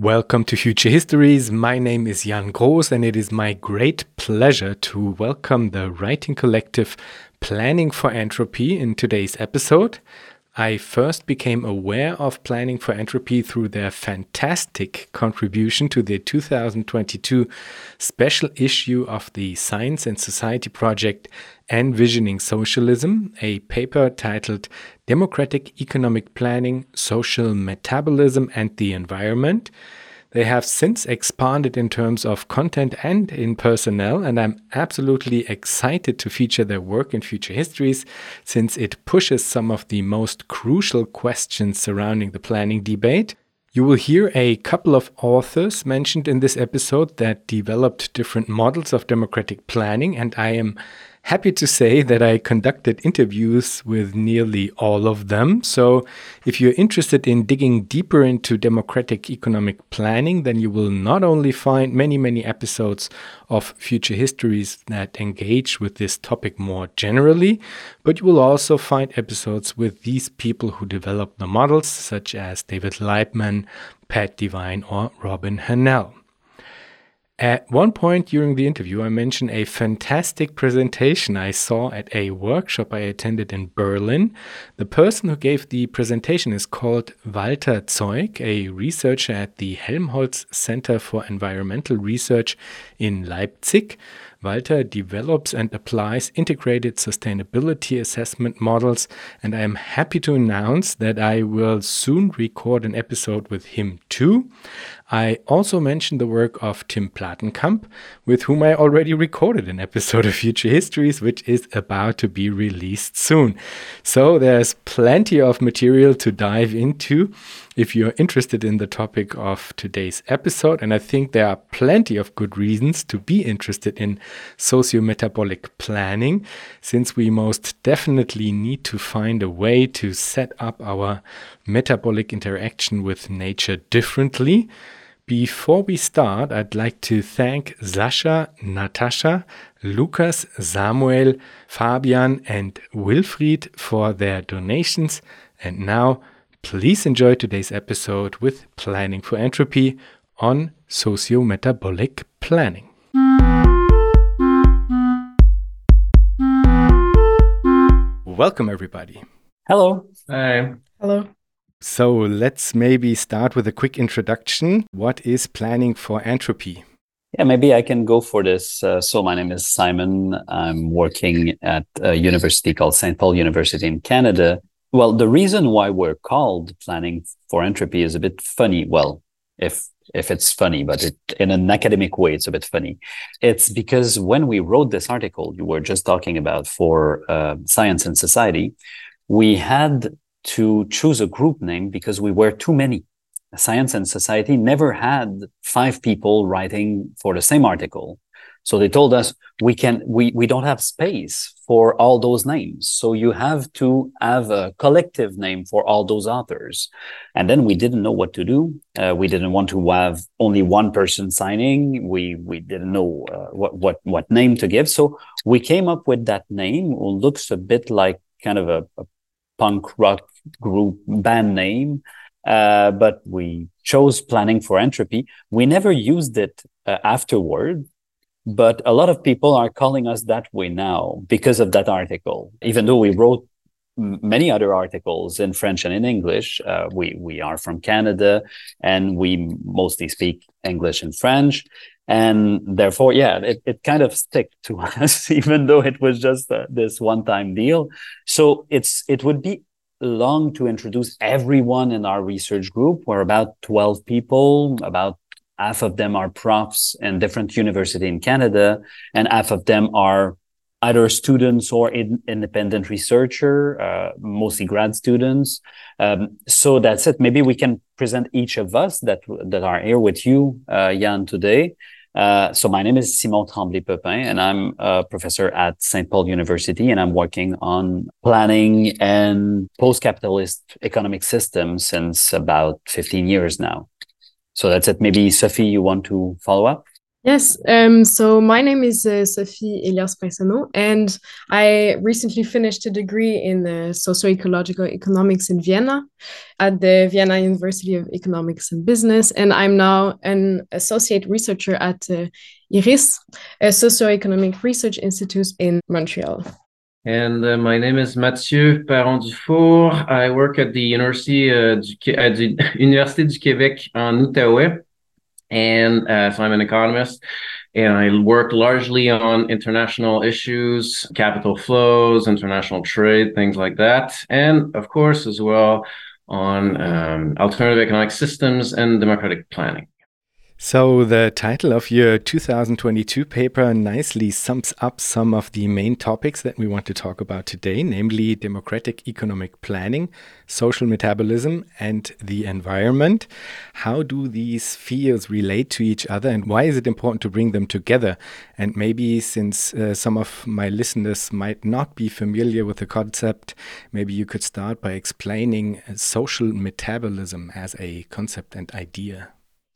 Welcome to Future Histories. My name is Jan Groos, and it is my great pleasure to welcome the writing collective Planning for Entropy in today's episode. I first became aware of Planning for Entropy through their fantastic contribution to the 2022 special issue of the Science and Society project Envisioning Socialism, a paper titled Democratic Economic Planning, Social Metabolism, and the Environment. They have since expanded in terms of content and in personnel, and I'm absolutely excited to feature their work in future histories since it pushes some of the most crucial questions surrounding the planning debate. You will hear a couple of authors mentioned in this episode that developed different models of democratic planning, and I am happy to say that I conducted interviews with nearly all of them. So, if you're interested in digging deeper into democratic economic planning, then you will not only find many, many episodes of future histories that engage with this topic more generally, but you will also find episodes with these people who develop the models, such as David Laibman, Pat Devine, or Robin Hahnel. At one point during the interview, I mentioned a fantastic presentation I saw at a workshop I attended in Berlin. The person who gave the presentation is called Walter Zeug, a researcher at the Helmholtz Center for Environmental Research in Leipzig. Walter develops and applies integrated sustainability assessment models, and I am happy to announce that I will soon record an episode with him too. I also mentioned the work of Tim Platenkamp, with whom I already recorded an episode of Future Histories, which is about to be released soon. So there's plenty of material to dive into if you're interested in the topic of today's episode. And I think there are plenty of good reasons to be interested in socio-metabolic planning, since we most definitely need to find a way to set up our metabolic interaction with nature differently. Before we start, I'd like to thank Sasha, Natasha, Lucas, Samuel, Fabian, and Wilfried for their donations. And now, please enjoy today's episode with Planning for Entropy on socio-metabolic planning. Welcome, everybody. Hello. Hi. Hello. So let's maybe start with a quick introduction. What is planning for entropy? Yeah, maybe I can go for this. Uh, so my name is Simon. I'm working at a university called St. Paul University in Canada. Well, the reason why we're called planning for entropy is a bit funny. Well, if if it's funny, but it, in an academic way, it's a bit funny. It's because when we wrote this article you were just talking about for uh, Science and Society, we had to choose a group name because we were too many. Science and Society never had five people writing for the same article. So they told us we can we we don't have space for all those names. So you have to have a collective name for all those authors. And then we didn't know what to do. Uh, we didn't want to have only one person signing. We we didn't know uh, what what what name to give. So we came up with that name. Who looks a bit like kind of a, a punk rock group band name. Uh, but we chose planning for entropy. We never used it uh, afterward, but a lot of people are calling us that way now because of that article. Even though we wrote many other articles in French and in English, uh, we we are from Canada and we mostly speak English and French, and therefore, yeah, it, it kind of stick to us, even though it was just uh, this one time deal. So it's it would be long to introduce everyone in our research group. We're about 12 people, about half of them are profs in different university in Canada, and half of them are either students or in, independent researcher, uh, mostly grad students. Um, so that's it. Maybe we can present each of us that that are here with you, uh, Jan, today. Uh, so my name is Simon Tremblay Pepin, and I'm a professor at St. Paul University, and I'm working on planning and post-capitalist economic systems since about 15 years now. So that's it. Maybe Sophie, you want to follow up? Yes, um, so my name is uh, Sophie Elias Pinsonnault, and I recently finished a degree in uh, socio-ecological economics in Vienna at the Vienna University of Economics and Business, and I'm now an associate researcher at uh, IRIS, a socio-economic research institute in Montreal. And uh, my name is Mathieu Perron Dufour. I work at the University, uh, du, the du Québec en Outaouais and uh, so I'm an economist, and I work largely on international issues, capital flows, international trade, things like that, and of course as well on um, alternative economic systems and democratic planning. So, the title of your 2022 paper nicely sums up some of the main topics that we want to talk about today, namely democratic economic planning, social metabolism, and the environment. How do these fields relate to each other, and why is it important to bring them together? And maybe, since uh, some of my listeners might not be familiar with the concept, maybe you could start by explaining social metabolism as a concept and idea.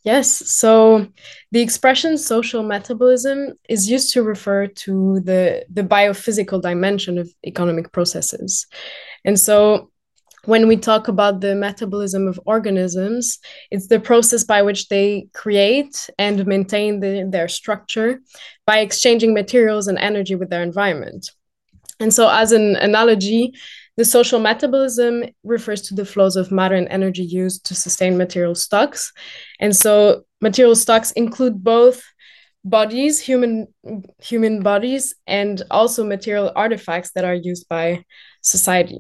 Yes, so the expression social metabolism is used to refer to the, the biophysical dimension of economic processes. And so when we talk about the metabolism of organisms, it's the process by which they create and maintain the, their structure by exchanging materials and energy with their environment. And so, as an analogy, the social metabolism refers to the flows of matter and energy used to sustain material stocks. And so material stocks include both bodies, human human bodies, and also material artifacts that are used by society.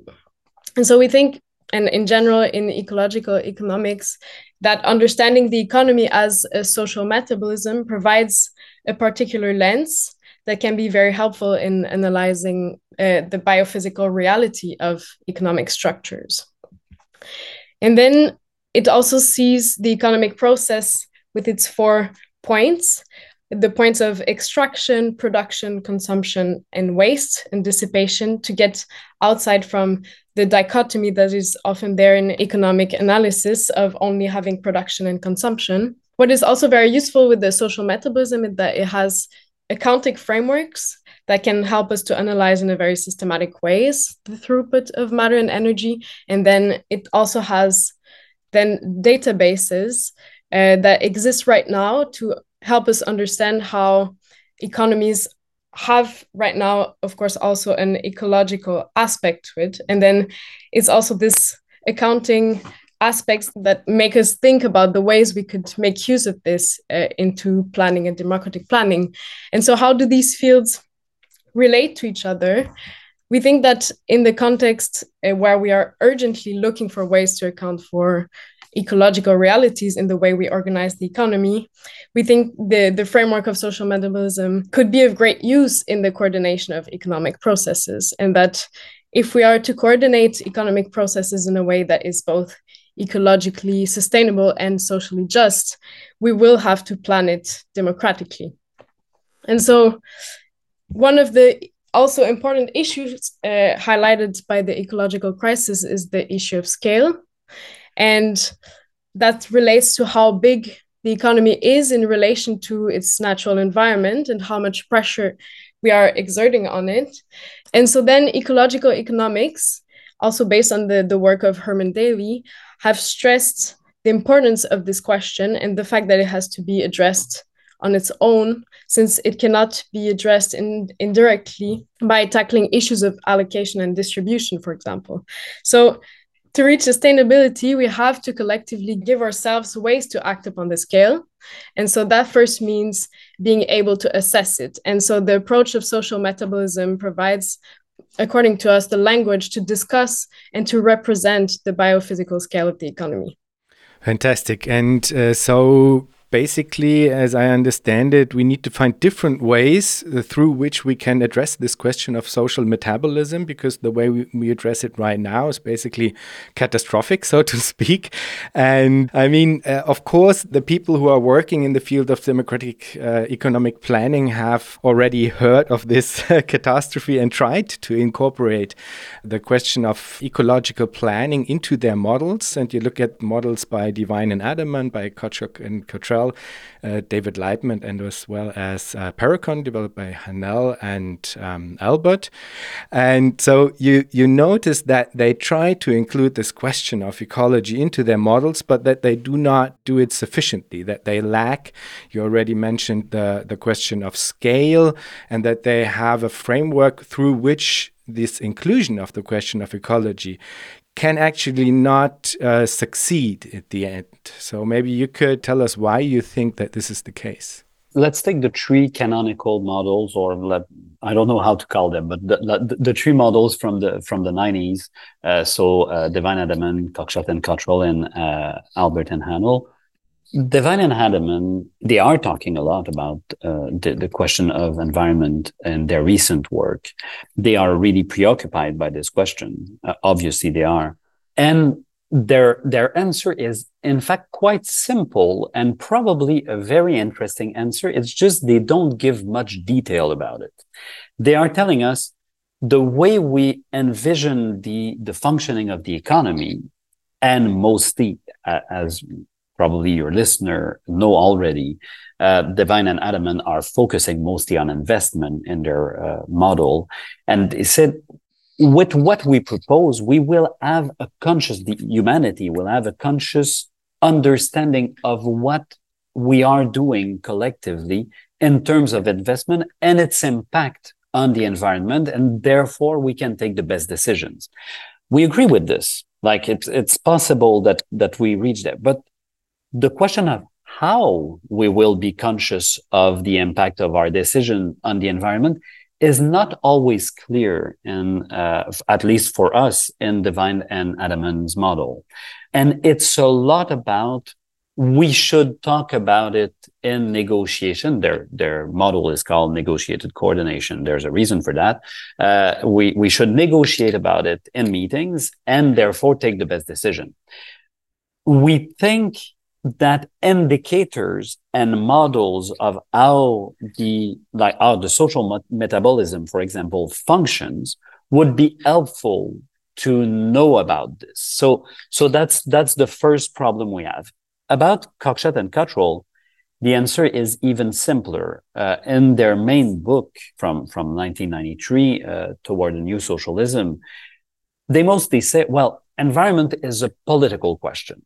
And so we think, and in general in ecological economics, that understanding the economy as a social metabolism provides a particular lens that can be very helpful in analyzing uh, the biophysical reality of economic structures. And then it also sees the economic process with its four points the points of extraction, production, consumption, and waste and dissipation to get outside from the dichotomy that is often there in economic analysis of only having production and consumption. What is also very useful with the social metabolism is that it has accounting frameworks that can help us to analyze in a very systematic ways the throughput of matter and energy. And then it also has then databases uh, that exist right now to help us understand how economies have right now of course also an ecological aspect to it. And then it's also this accounting aspects that make us think about the ways we could make use of this uh, into planning and democratic planning. And so, how do these fields relate to each other? We think that in the context uh, where we are urgently looking for ways to account for ecological realities in the way we organize the economy, we think the, the framework of social metabolism could be of great use in the coordination of economic processes. And that if we are to coordinate economic processes in a way that is both ecologically sustainable and socially just, we will have to plan it democratically. And so, one of the also important issues uh, highlighted by the ecological crisis is the issue of scale. And that relates to how big the economy is in relation to its natural environment and how much pressure we are exerting on it. And so then ecological economics, also based on the, the work of Herman Daly, have stressed the importance of this question and the fact that it has to be addressed on its own, since it cannot be addressed in, indirectly by tackling issues of allocation and distribution, for example. So, to reach sustainability, we have to collectively give ourselves ways to act upon the scale. And so that first means being able to assess it. And so the approach of social metabolism provides according to us, the language to discuss and to represent the biophysical scale of the economy. Fantastic. And uh, so basically, as I understand it, we need to find different ways uh, through which we can address this question of social metabolism because the way we, we, address it right now is basically catastrophic, so to speak. And I mean, uh, of course, the people who are working in the field of democratic uh, economic planning have already heard of this catastrophe and tried to incorporate the question of ecological planning into their models. And you look at models by Devine and Adaman, by Cockshott and Cottrell well, uh, David Laibman, and as well as uh, Parecon, developed by Hahnel and um, Albert. And so you you notice that they try to include this question of ecology into their models, but that they do not do it sufficiently. That they lack. You already mentioned the the question of scale, and that they have a framework through which this inclusion of the question of ecology can actually not uh, succeed at the end. So maybe you could tell us why you think that this is the case. Let's take the three canonical models, or let, I don't know how to call them, but the, the, the three models from the from the 90s. Uh, so uh, Devine Adaman, Cockshott and Cottrell, and uh, Albert and Hahnel. Devine and Adaman, they are talking a lot about uh, the, the question of environment in their recent work. They are really preoccupied by this question. Uh, obviously, they are. And their, their answer is, in fact, quite simple and probably a very interesting answer. It's just they don't give much detail about it. They are telling us the way we envision the, the functioning of the economy and mostly uh, as probably your listener know already, uh, Devine and Adaman are focusing mostly on investment in their uh, model. And they said, with what we propose, we will have a conscious, the humanity will have a conscious understanding of what we are doing collectively in terms of investment and its impact on the environment. And therefore we can take the best decisions. We agree with this. Like it's, it's possible that, that we reach there, but the question of how we will be conscious of the impact of our decision on the environment is not always clear in uh, at least for us in Devine and Adaman's model and it's a lot about we should talk about it in negotiation. Their their model is called negotiated coordination. There's a reason for that. Uh, we we should negotiate about it in meetings and therefore take the best decision. We think that indicators and models of how the like how the social metabolism for example functions would be helpful to know about this. So so that's that's the first problem we have. About cockshott and cottrell the answer is even simpler. Uh, in their main book from from 1993 uh, toward a new socialism they mostly say well environment is a political question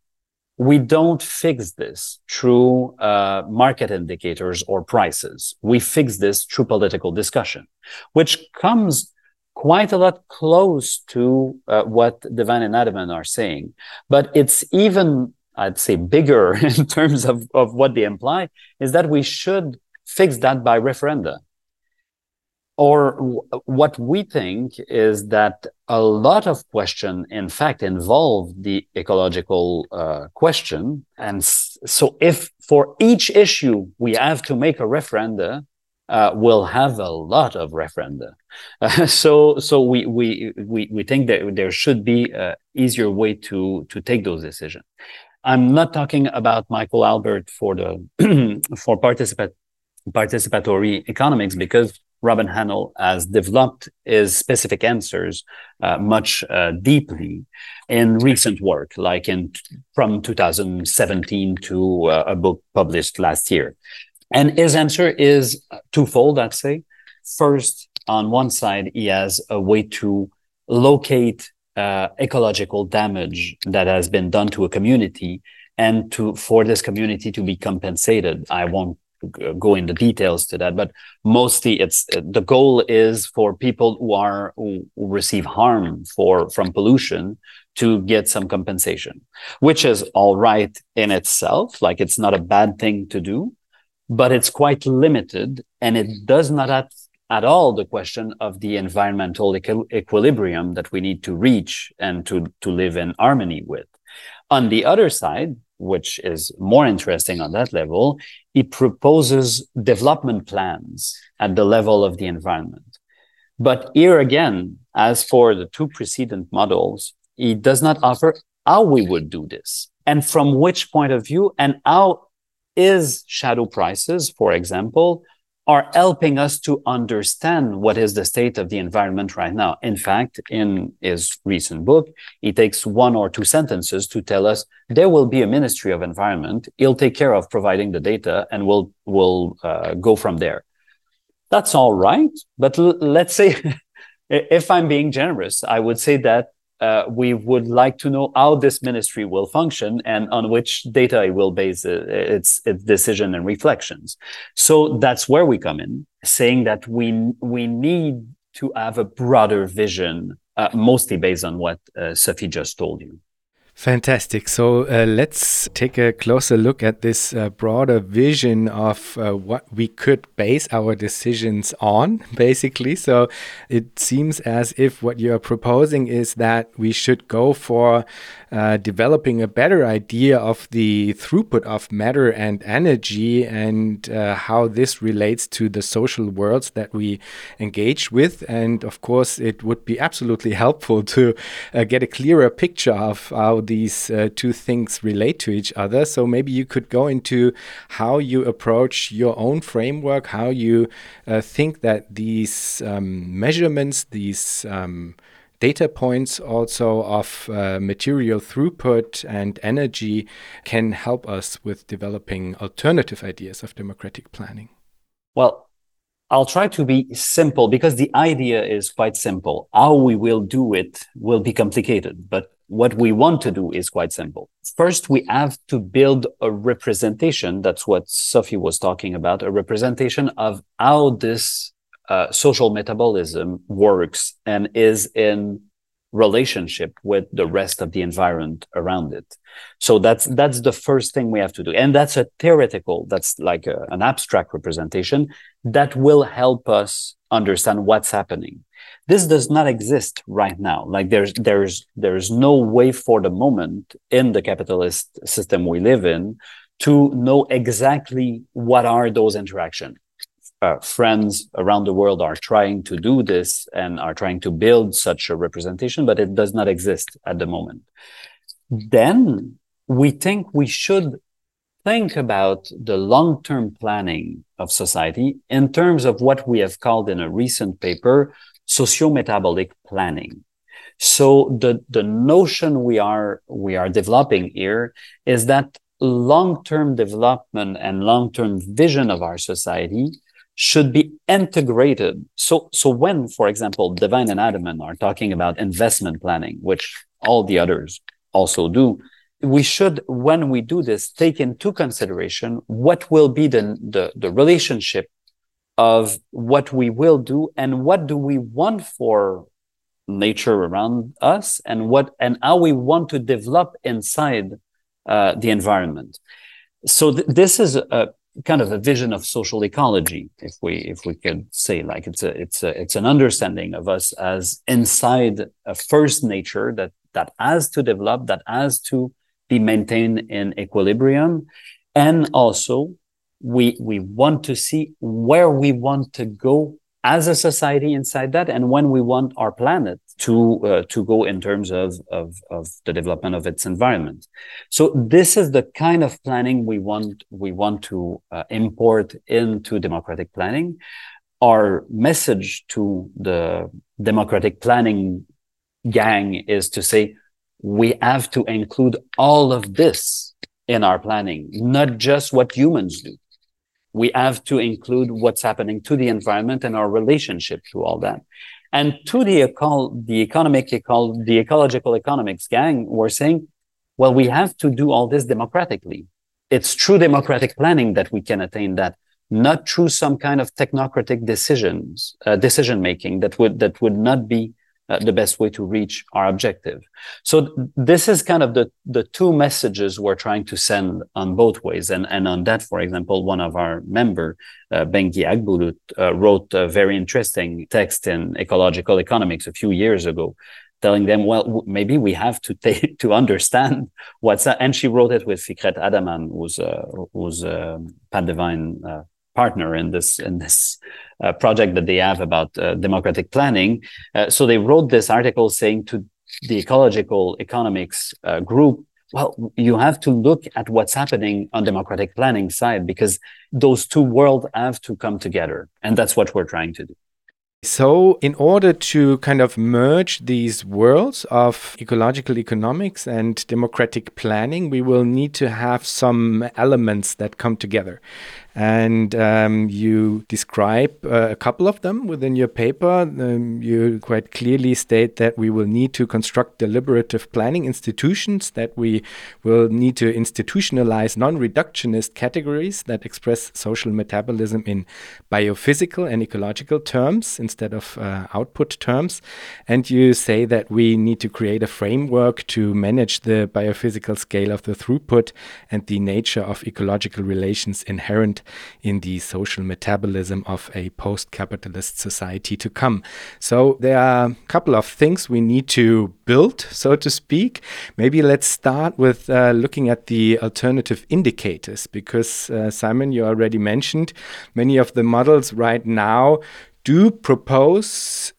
we don't fix this through uh, market indicators or prices. We fix this through political discussion, which comes quite a lot close to uh, what Devine and Adaman are saying. But it's even, I'd say, bigger in terms of, of what they imply, is that we should fix that by referenda or what we think is that a lot of question in fact involve the ecological uh, question. And so if for each issue we have to make a referenda uh, we'll have a lot of referenda. Uh, so so we, we we we think that there should be a easier way to to take those decisions. I'm not talking about michael albert for the for participant participatory economics because Robin Hahnel has developed his specific answers uh, much uh, deeply in recent work, like in from 2017 to uh, a book published last year. And his answer is twofold, I'd say. First, on one side, he has a way to locate uh, ecological damage that has been done to a community and to for this community to be compensated. I won't go into details to that, but mostly it's uh, the goal is for people who are who, receive harm for from pollution to get some compensation, which is all right in itself. Like it's not a bad thing to do, but it's quite limited and it does not at, at all the question of the environmental equi- equilibrium that we need to reach and to, to live in harmony with. On the other side, which is more interesting on that level, it proposes development plans at the level of the environment. But here again, as for the two precedent models, it does not offer how we would do this and from which point of view and how is shadow prices, for example, are helping us to understand what is the state of the environment right now. In fact, in his recent book, he takes one or two sentences to tell us there will be a Ministry of Environment. He'll take care of providing the data and we'll, we'll uh, go from there. That's all right. But let's say, if I'm being generous, I would say that uh, we would like to know how this ministry will function and on which data it will base its, its decision and reflections. So that's where we come in, saying that we we need to have a broader vision, uh, mostly based on what uh, Sophie just told you. Fantastic. So uh, let's take a closer look at this uh, broader vision of uh, what we could base our decisions on, basically. So it seems as if what you're proposing is that we should go for uh, developing a better idea of the throughput of matter and energy and uh, how this relates to the social worlds that we engage with. And of course, it would be absolutely helpful to uh, get a clearer picture of how these uh, two things relate to each other. So maybe you could go into how you approach your own framework, how you uh, think that these um, measurements, these um, data points also of uh, material throughput and energy can help us with developing alternative ideas of democratic planning? Well, I'll try to be simple because the idea is quite simple. How we will do it will be complicated, but what we want to do is quite simple. First, we have to build a representation. That's what Sophie was talking about, a representation of how this uh, social metabolism works and is in relationship with the rest of the environment around it. So that's that's the first thing we have to do, and that's a theoretical, that's like a, an abstract representation that will help us understand what's happening. This does not exist right now. Like there's there's there's no way for the moment in the capitalist system we live in to know exactly what are those interactions uh, friends around the world are trying to do this and are trying to build such a representation, but it does not exist at the moment. Then we think we should think about the long-term planning of society in terms of what we have called in a recent paper, socio-metabolic planning. So the, the notion we are, we are developing here is that long-term development and long-term vision of our society should be integrated. So, so when, for example, Devine and Adaman are talking about investment planning, which all the others also do, we should, when we do this, take into consideration what will be the, the, the relationship of what we will do and what do we want for nature around us and what and how we want to develop inside uh, the environment. So th- this is a, kind of a vision of social ecology, if we if we could say like it's a it's a it's an understanding of us as inside a first nature that that has to develop, that has to be maintained in equilibrium, and also we we want to see where we want to go as a society inside that and when we want our planet to uh, to go in terms of, of of the development of its environment. So this is the kind of planning we want we want to uh, import into democratic planning. Our message to the democratic planning gang is to say we have to include all of this in our planning not just what humans do we have to include what's happening to the environment and our relationship to all that. And to the, eco- the economic, eco- the ecological economics gang, we're saying, well, we have to do all this democratically. It's through democratic planning that we can attain that, not through some kind of technocratic decisions, uh, decision making that would, that would not be uh, the best way to reach our objective. So th- this is kind of the, the two messages we're trying to send on both ways. And, and on that, for example, one of our member, uh, Bengi Akbulut, uh, wrote a very interesting text in ecological economics a few years ago, telling them, well, w- maybe we have to take, to understand what's that. And she wrote it with Fikret Adaman, who's, uh, who's, uh, Pat Devine, uh, partner in this in this uh, project that they have about uh, democratic planning. Uh, so they wrote this article saying to the ecological economics uh, group, Well, you have to look at what's happening on democratic planning side because those two worlds have to come together. And that's what we're trying to do. So, in order to kind of merge these worlds of ecological economics and democratic planning, we will need to have some elements that come together. And um, you describe uh, a couple of them within your paper. Um, you quite clearly state that we will need to construct deliberative planning institutions, that we will need to institutionalize non reductionist categories that express social metabolism in biophysical and ecological terms instead of uh, output terms. And you say that we need to create a framework to manage the biophysical scale of the throughput and the nature of ecological relations inherent in the social metabolism of a post capitalist society to come. So there are a couple of things we need to build, so to speak. Maybe let's start with uh, looking at the alternative indicators, because uh, Simon, you already mentioned many of the models right now do propose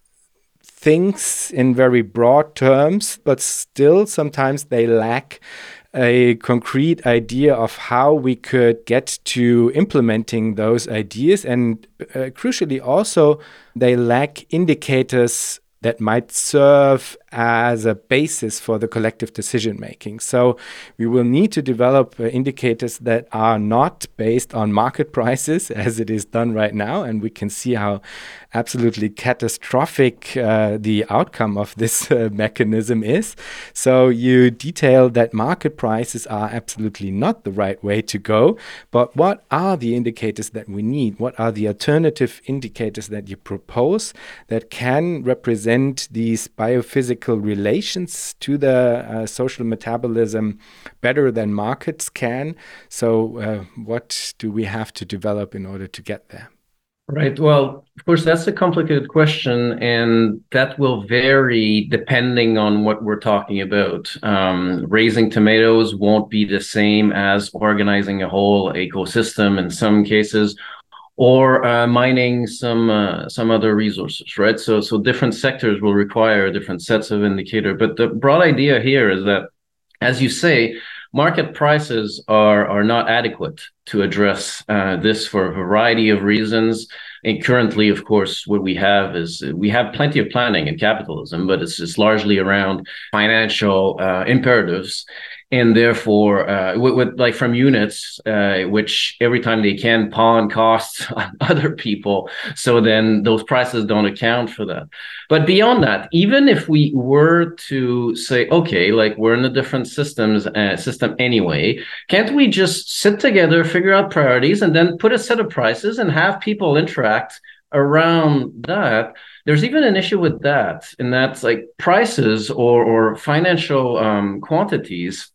things in very broad terms, but still sometimes they lack a concrete idea of how we could get to implementing those ideas. And uh, crucially, also, they lack indicators that might serve as a basis for the collective decision making. So we will need to develop uh, indicators that are not based on market prices as it is done right now. And we can see how absolutely catastrophic uh, the outcome of this uh, mechanism is. So you detail that market prices are absolutely not the right way to go. But what are the indicators that we need? What are the alternative indicators that you propose that can represent these biophysical relations to the uh, social metabolism better than markets can. So, uh, what do we have to develop in order to get there? Right. Well, of course, that's a complicated question, and that will vary depending on what we're talking about. Um, raising tomatoes won't be the same as organizing a whole ecosystem in some cases, or uh, mining some uh, some other resources, right? So so different sectors will require different sets of indicator. But the broad idea here is that, as you say, market prices are are not adequate to address uh, this for a variety of reasons. And currently, of course, what we have is we have plenty of planning in capitalism, but it's just largely around financial uh, imperatives and therefore uh, with, with, like from units uh, which every time they can pawn costs on other people. So then those prices don't account for that. But beyond that even if we were to say okay like we're in a different systems uh, system anyway can't we just sit together figure out priorities and then put a set of prices and have people interact around that? There's even an issue with that and that's like prices or or financial um, quantities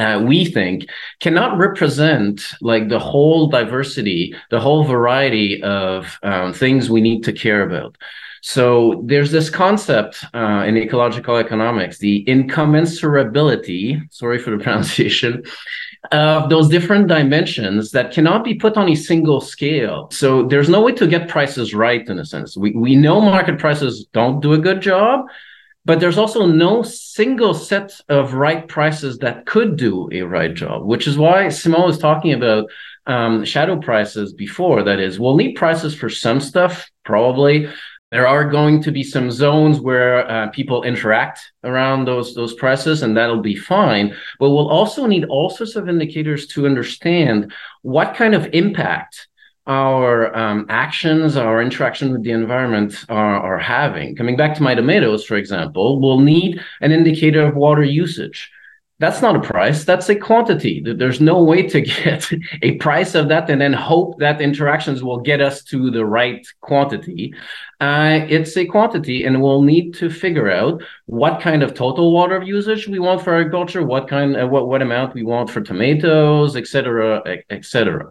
uh, we think cannot represent like the whole diversity the whole variety of um, things we need to care about. So there's this concept uh, in ecological economics the incommensurability sorry for the pronunciation of those different dimensions that cannot be put on a single scale. So there's no way to get prices right in a sense. We, we know market prices don't do a good job but there's also no single set of right prices that could do a right job, which is why Simon was talking about um, shadow prices before. That is, we'll need prices for some stuff, probably. There are going to be some zones where uh, people interact around those those prices, and that'll be fine. But we'll also need all sorts of indicators to understand what kind of impact our um, actions, our interaction with the environment are, are having. Coming back to my tomatoes, for example, we'll need an indicator of water usage that's not a price that's a quantity. There's no way to get a price of that and then hope that interactions will get us to the right quantity. Uh, it's a quantity and we'll need to figure out what kind of total water usage we want for agriculture what kind uh, what, what amount we want for tomatoes etc etc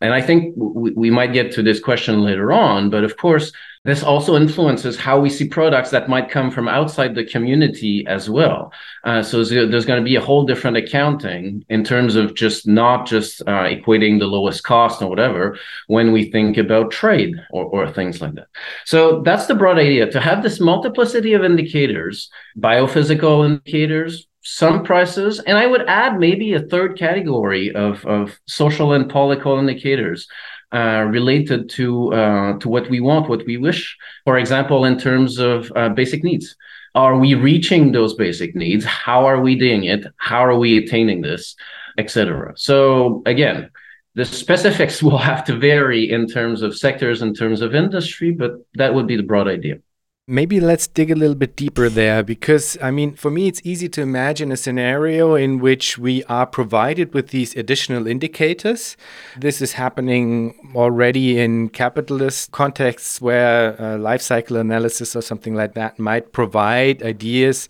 and i think we might get to this question later on but of course this also influences how we see products that might come from outside the community as well. Uh, so there's going to be a whole different accounting in terms of just not just uh, equating the lowest cost or whatever when we think about trade or, or things like that. So that's the broad idea to have this multiplicity of indicators, biophysical indicators, some prices, and I would add maybe a third category of, of social and political indicators uh, related to uh, to what we want, what we wish. For example, in terms of uh, basic needs, are we reaching those basic needs? How are we doing it? How are we attaining this, etc. So again, the specifics will have to vary in terms of sectors, in terms of industry, but that would be the broad idea. Maybe let's dig a little bit deeper there because, I mean, for me, it's easy to imagine a scenario in which we are provided with these additional indicators. This is happening already in capitalist contexts where life cycle analysis or something like that might provide ideas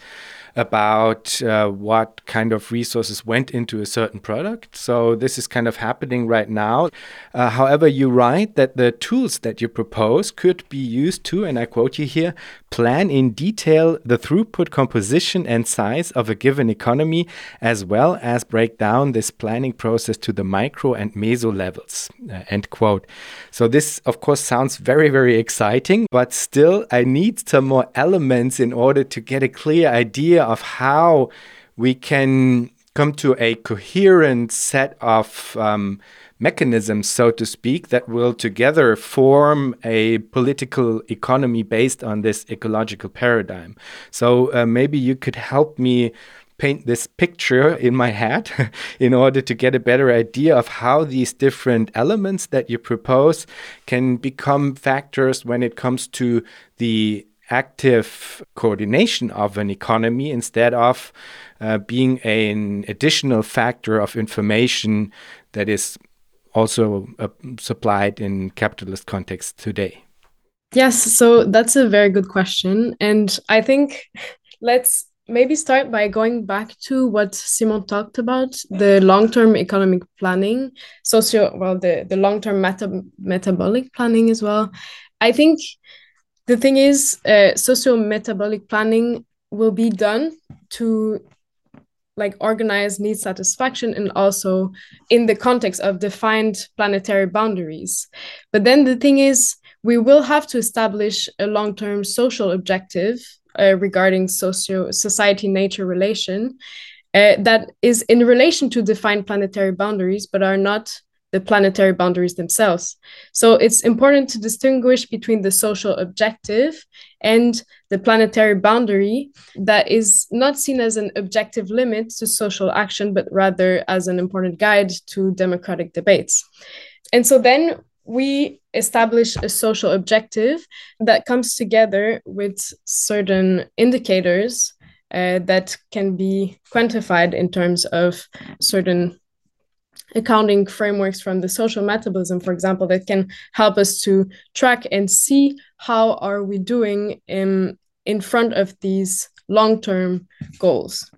about uh, what kind of resources went into a certain product. So this is kind of happening right now. Uh, however, you write that the tools that you propose could be used to, and I quote you here, plan in detail the throughput composition and size of a given economy, as well as break down this planning process to the micro and meso levels. Uh, end quote. So this, of course, sounds very, very exciting, but still, I need some more elements in order to get a clear idea of how we can come to a coherent set of um, mechanisms, so to speak, that will together form a political economy based on this ecological paradigm. So uh, maybe you could help me paint this picture in my head in order to get a better idea of how these different elements that you propose can become factors when it comes to the active coordination of an economy instead of uh, being an additional factor of information that is also uh, supplied in capitalist context today? Yes, so that's a very good question. And I think let's maybe start by going back to what Simon talked about the long term economic planning, socio, well, the, the long term meta- metabolic planning as well. I think the thing is, uh, socio metabolic planning will be done to like organized need satisfaction and also in the context of defined planetary boundaries. But then the thing is, we will have to establish a long-term social objective uh, regarding socio society nature relation uh, that is in relation to defined planetary boundaries, but are not the planetary boundaries themselves. So it's important to distinguish between the social objective and the planetary boundary that is not seen as an objective limit to social action, but rather as an important guide to democratic debates. And so then we establish a social objective that comes together with certain indicators uh, that can be quantified in terms of certain accounting frameworks from the social metabolism for example that can help us to track and see how are we doing in in front of these long-term goals.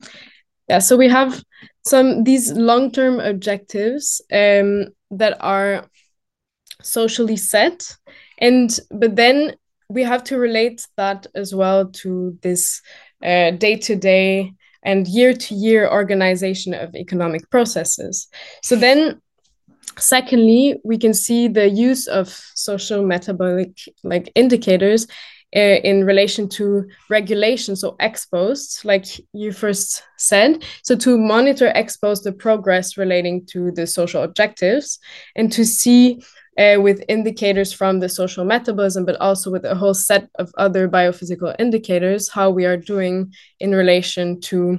Yeah so we have some these long-term objectives um, that are socially set. And but then we have to relate that as well to this uh, day-to-day and year to year organization of economic processes. So then secondly we can see the use of social metabolic like indicators uh, in relation to regulations so ex post like you first said so to monitor ex post the progress relating to the social objectives and to see uh, with indicators from the social metabolism, but also with a whole set of other biophysical indicators, how we are doing in relation to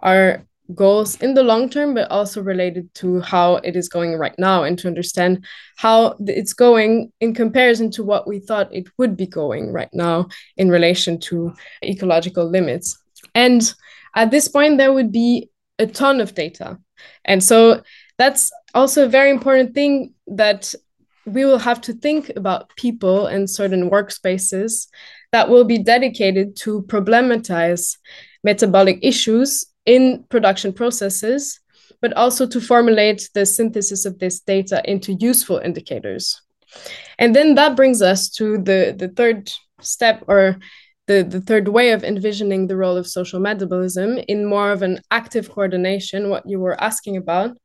our goals in the long term, but also related to how it is going right now and to understand how it's going in comparison to what we thought it would be going right now in relation to ecological limits. And at this point, there would be a ton of data. And so that's also a very important thing that we will have to think about people and certain workspaces that will be dedicated to problematize metabolic issues in production processes, but also to formulate the synthesis of this data into useful indicators. And then that brings us to the, the third step or the, the third way of envisioning the role of social metabolism in more of an active coordination, what you were asking about,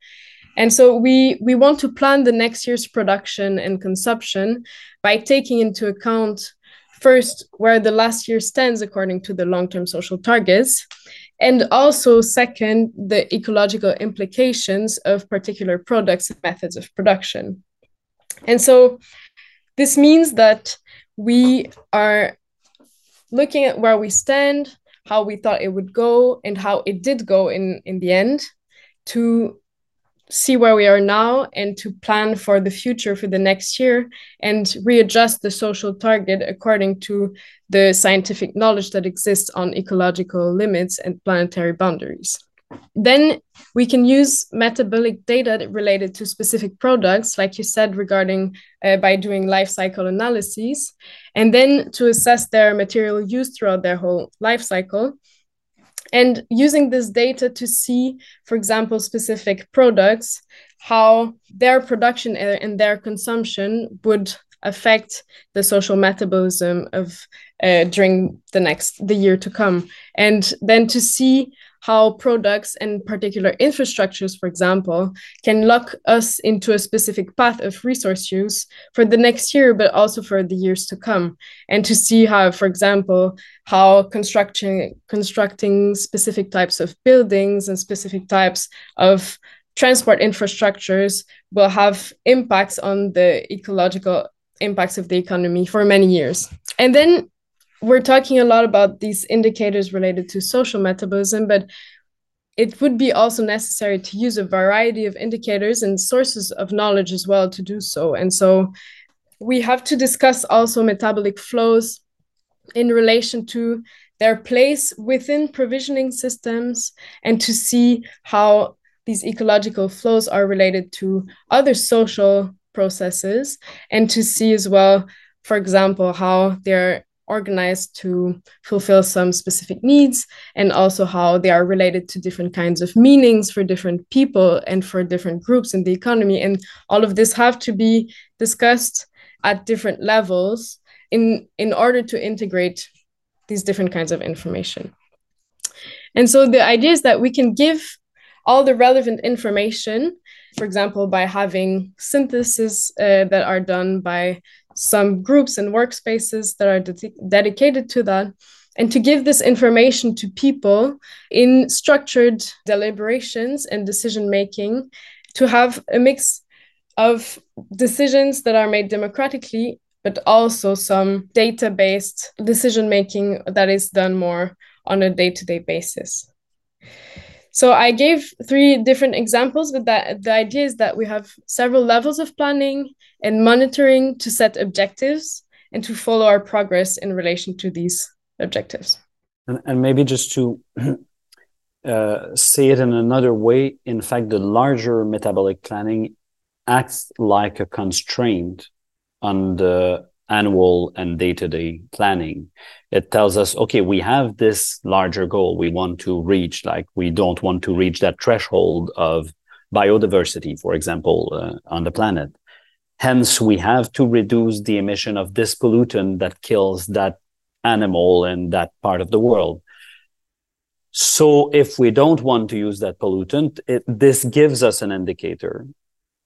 and so we we want to plan the next year's production and consumption by taking into account first where the last year stands according to the long-term social targets and also second the ecological implications of particular products and methods of production. And so this means that we are looking at where we stand how we thought it would go and how it did go in in the end to see where we are now and to plan for the future for the next year and readjust the social target according to the scientific knowledge that exists on ecological limits and planetary boundaries. Then we can use metabolic data related to specific products, like you said, regarding uh, by doing life cycle analyses, and then to assess their material use throughout their whole life cycle and using this data to see, for example, specific products, how their production and their consumption would affect the social metabolism of uh, during the next the year to come. And then to see how products and particular infrastructures, for example, can lock us into a specific path of resource use for the next year, but also for the years to come. And to see how, for example, how constructing constructing specific types of buildings and specific types of transport infrastructures will have impacts on the ecological impacts of the economy for many years. And then we're talking a lot about these indicators related to social metabolism, but it would be also necessary to use a variety of indicators and sources of knowledge as well to do so. And so we have to discuss also metabolic flows in relation to their place within provisioning systems and to see how these ecological flows are related to other social processes and to see as well for example how they're organized to fulfill some specific needs and also how they are related to different kinds of meanings for different people and for different groups in the economy. And all of this have to be discussed at different levels in in order to integrate these different kinds of information. And so the idea is that we can give all the relevant information for example by having synthesis uh, that are done by some groups and workspaces that are de dedicated to that and to give this information to people in structured deliberations and decision making to have a mix of decisions that are made democratically but also some data based decision making that is done more on a day to day basis so I gave three different examples, but that the idea is that we have several levels of planning and monitoring to set objectives and to follow our progress in relation to these objectives. And, and maybe just to uh, say it in another way, in fact, the larger metabolic planning acts like a constraint on the annual and day-to-day planning. It tells us okay we have this larger goal. We want to reach like we don't want to reach that threshold of biodiversity for example uh, on the planet. Hence we have to reduce the emission of this pollutant that kills that animal in that part of the world. So if we don't want to use that pollutant it, this gives us an indicator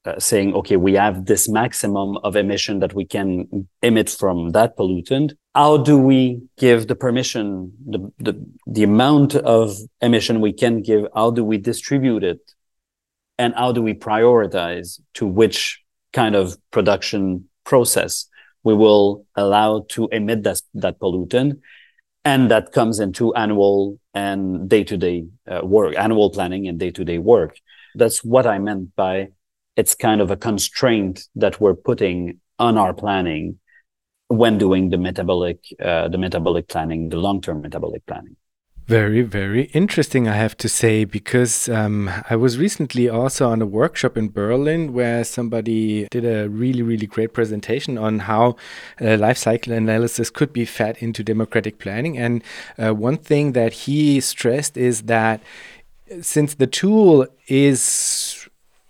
uh, saying, okay, we have this maximum of emission that we can emit from that pollutant. How do we give the permission, the, the, the amount of emission we can give? How do we distribute it? And how do we prioritize to which kind of production process we will allow to emit that, that pollutant? And that comes into annual and day to day work, annual planning and day to day work. That's what I meant by it's kind of a constraint that we're putting on our planning when doing the metabolic uh, the metabolic planning the long-term metabolic planning very, very interesting, I have to say, because um, I was recently also on a workshop in Berlin where somebody did a really, really great presentation on how uh, life cycle analysis could be fed into democratic planning. And uh, one thing that he stressed is that since the tool is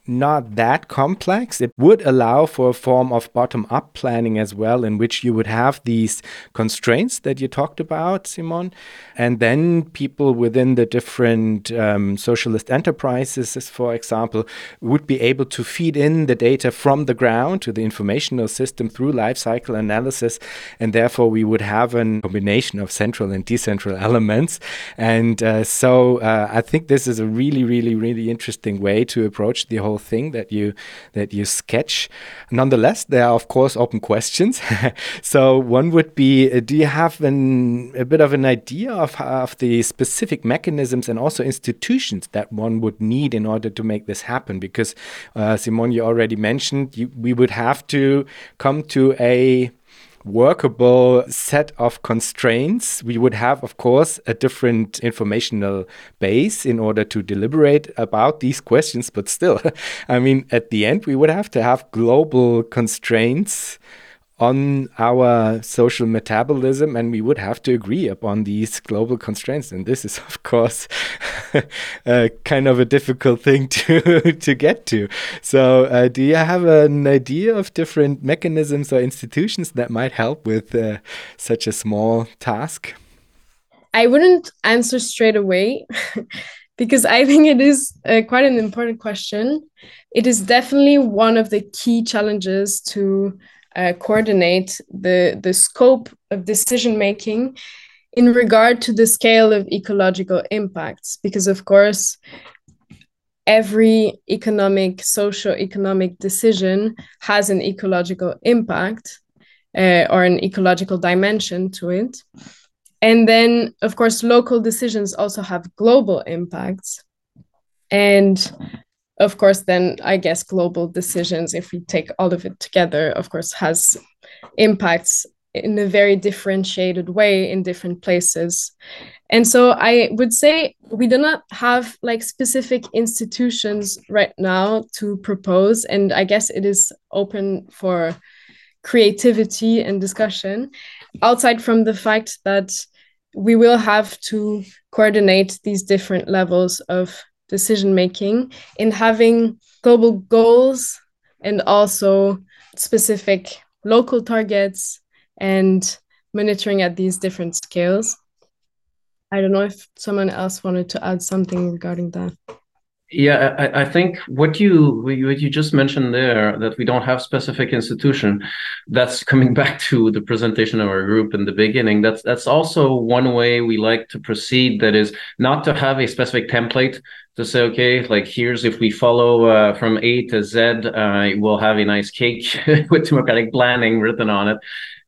not that complex. It would allow for a form of bottom up planning as well, in which you would have these constraints that you talked about, Simon. And then people within the different um, socialist enterprises, for example, would be able to feed in the data from the ground to the informational system through life cycle analysis. And therefore, we would have a combination of central and decentral elements. And uh, so uh, I think this is a really, really, really interesting way to approach the whole thing that you that you sketch. Nonetheless, there are of course open questions. so one would be: uh, Do you have an, a bit of an idea of, of the specific mechanisms and also institutions that one would need in order to make this happen? Because uh, Simon, you already mentioned you, we would have to come to a workable set of constraints. We would have, of course, a different informational base in order to deliberate about these questions, but still, I mean, at the end, we would have to have global constraints on our social metabolism and we would have to agree upon these global constraints. And this is of course a kind of a difficult thing to to get to. So uh, do you have an idea of different mechanisms or institutions that might help with uh, such a small task? I wouldn't answer straight away because i think it is uh, quite an important question. It is definitely one of the key challenges to uh, coordinate the, the scope of decision making in regard to the scale of ecological impacts. Because, of course, every economic, social economic decision has an ecological impact uh, or an ecological dimension to it. And then, of course, local decisions also have global impacts. And of course, then I guess global decisions, if we take all of it together, of course, has impacts in a very differentiated way in different places. And so I would say we do not have like specific institutions right now to propose. And I guess it is open for creativity and discussion outside from the fact that we will have to coordinate these different levels of decision making in having global goals and also specific local targets and monitoring at these different scales. I don't know if someone else wanted to add something regarding that. Yeah, I, I, think what you what you just mentioned there that we don't have specific institution. That's coming back to the presentation of our group in the beginning. That's that's also one way we like to proceed. That is not to have a specific template to say, okay, like here's if we follow uh, from A to Z, uh, we'll have a nice cake with democratic planning written on it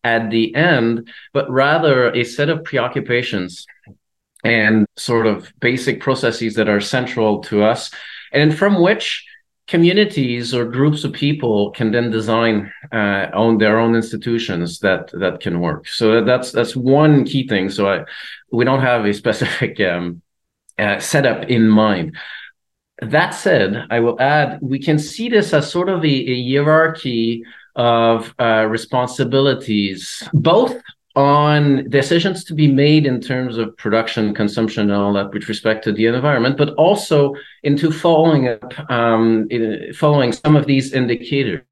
at the end, but rather a set of preoccupations and sort of basic processes that are central to us, and from which communities or groups of people can then design uh, own their own institutions that that can work. So that's that's one key thing. So I, we don't have a specific um, uh, setup in mind. That said, I will add we can see this as sort of a, a hierarchy of uh, responsibilities, both on decisions to be made in terms of production, consumption, and all that with respect to the environment, but also into following up, um, following some of these indicators.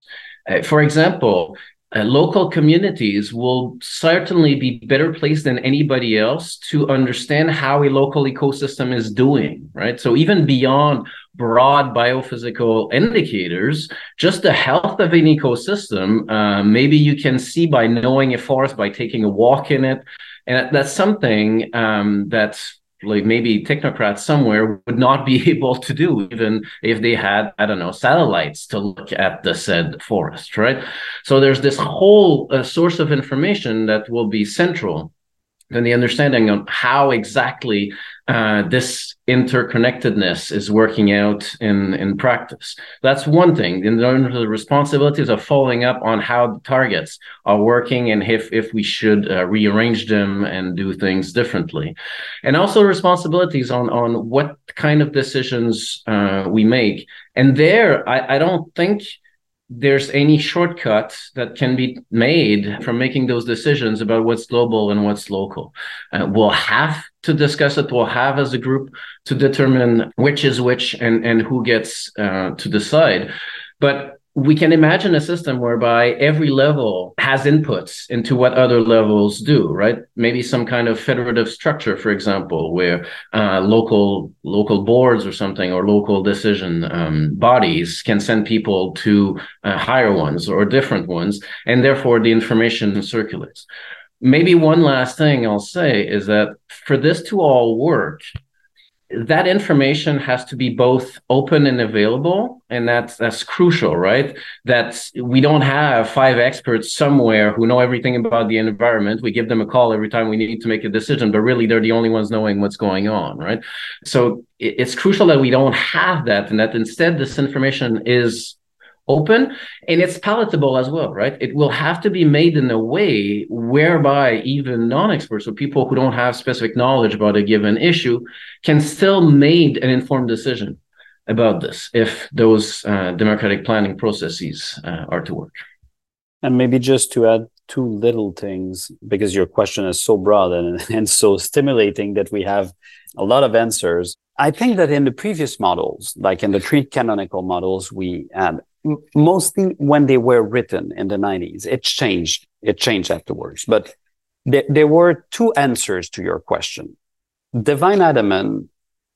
Uh, for example, uh, local communities will certainly be better placed than anybody else to understand how a local ecosystem is doing, right? So even beyond broad biophysical indicators, just the health of an ecosystem, uh, maybe you can see by knowing a forest, by taking a walk in it. And that's something um, that's like maybe technocrats somewhere would not be able to do even if they had i don't know satellites to look at the said forest right? So there's this whole uh, source of information that will be central and the understanding of how exactly uh, this interconnectedness is working out in, in practice. That's one thing. In terms of the responsibilities of following up on how the targets are working and if, if we should uh, rearrange them and do things differently. And also responsibilities on, on what kind of decisions uh, we make. And there, I, I don't think there's any shortcut that can be made from making those decisions about what's global and what's local. Uh, we'll have to discuss it. We'll have as a group to determine which is which and, and who gets uh, to decide. But we can imagine a system whereby every level has inputs into what other levels do right? Maybe some kind of federative structure for example where uh, local local boards or something or local decision um, bodies can send people to uh, higher ones or different ones and therefore the information circulates. Maybe one last thing i'll say is that for this to all work that information has to be both open and available and that's that's crucial right? That we don't have five experts somewhere who know everything about the environment. We give them a call every time we need to make a decision but really they're the only ones knowing what's going on right? So it's crucial that we don't have that and that instead this information is open and it's palatable as well, right? It will have to be made in a way whereby even non-experts or people who don't have specific knowledge about a given issue can still make an informed decision about this if those uh, democratic planning processes uh, are to work. And maybe just to add two little things, because your question is so broad and, and so stimulating that we have a lot of answers. I think that in the previous models, like in the three canonical models we had, mostly when they were written in the 90s. It changed. It changed afterwards. But there, there were two answers to your question. Devine Adaman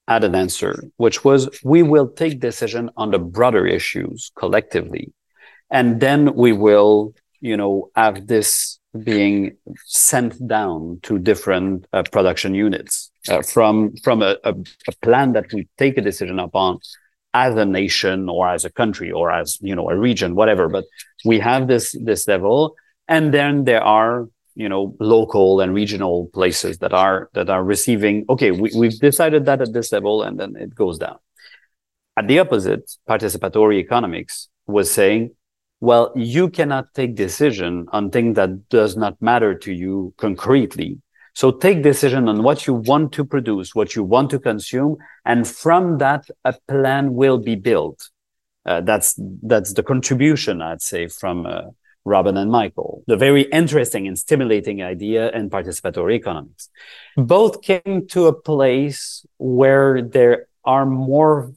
had an answer, which was we will take decision on the broader issues collectively. And then we will, you know, have this being sent down to different uh, production units uh, from from a, a, a, plan that we take a decision upon as a nation or as a country or as you know a region whatever but we have this this level and then there are you know local and regional places that are that are receiving okay we, we've decided that at this level and then it goes down. At the opposite participatory economics was saying well you cannot take decision on things that does not matter to you concretely so take decision on what you want to produce, what you want to consume, and from that, a plan will be built. Uh, that's that's the contribution I'd say from uh, Robin and Michael. The very interesting and stimulating idea in participatory economics. Both came to a place where there are more,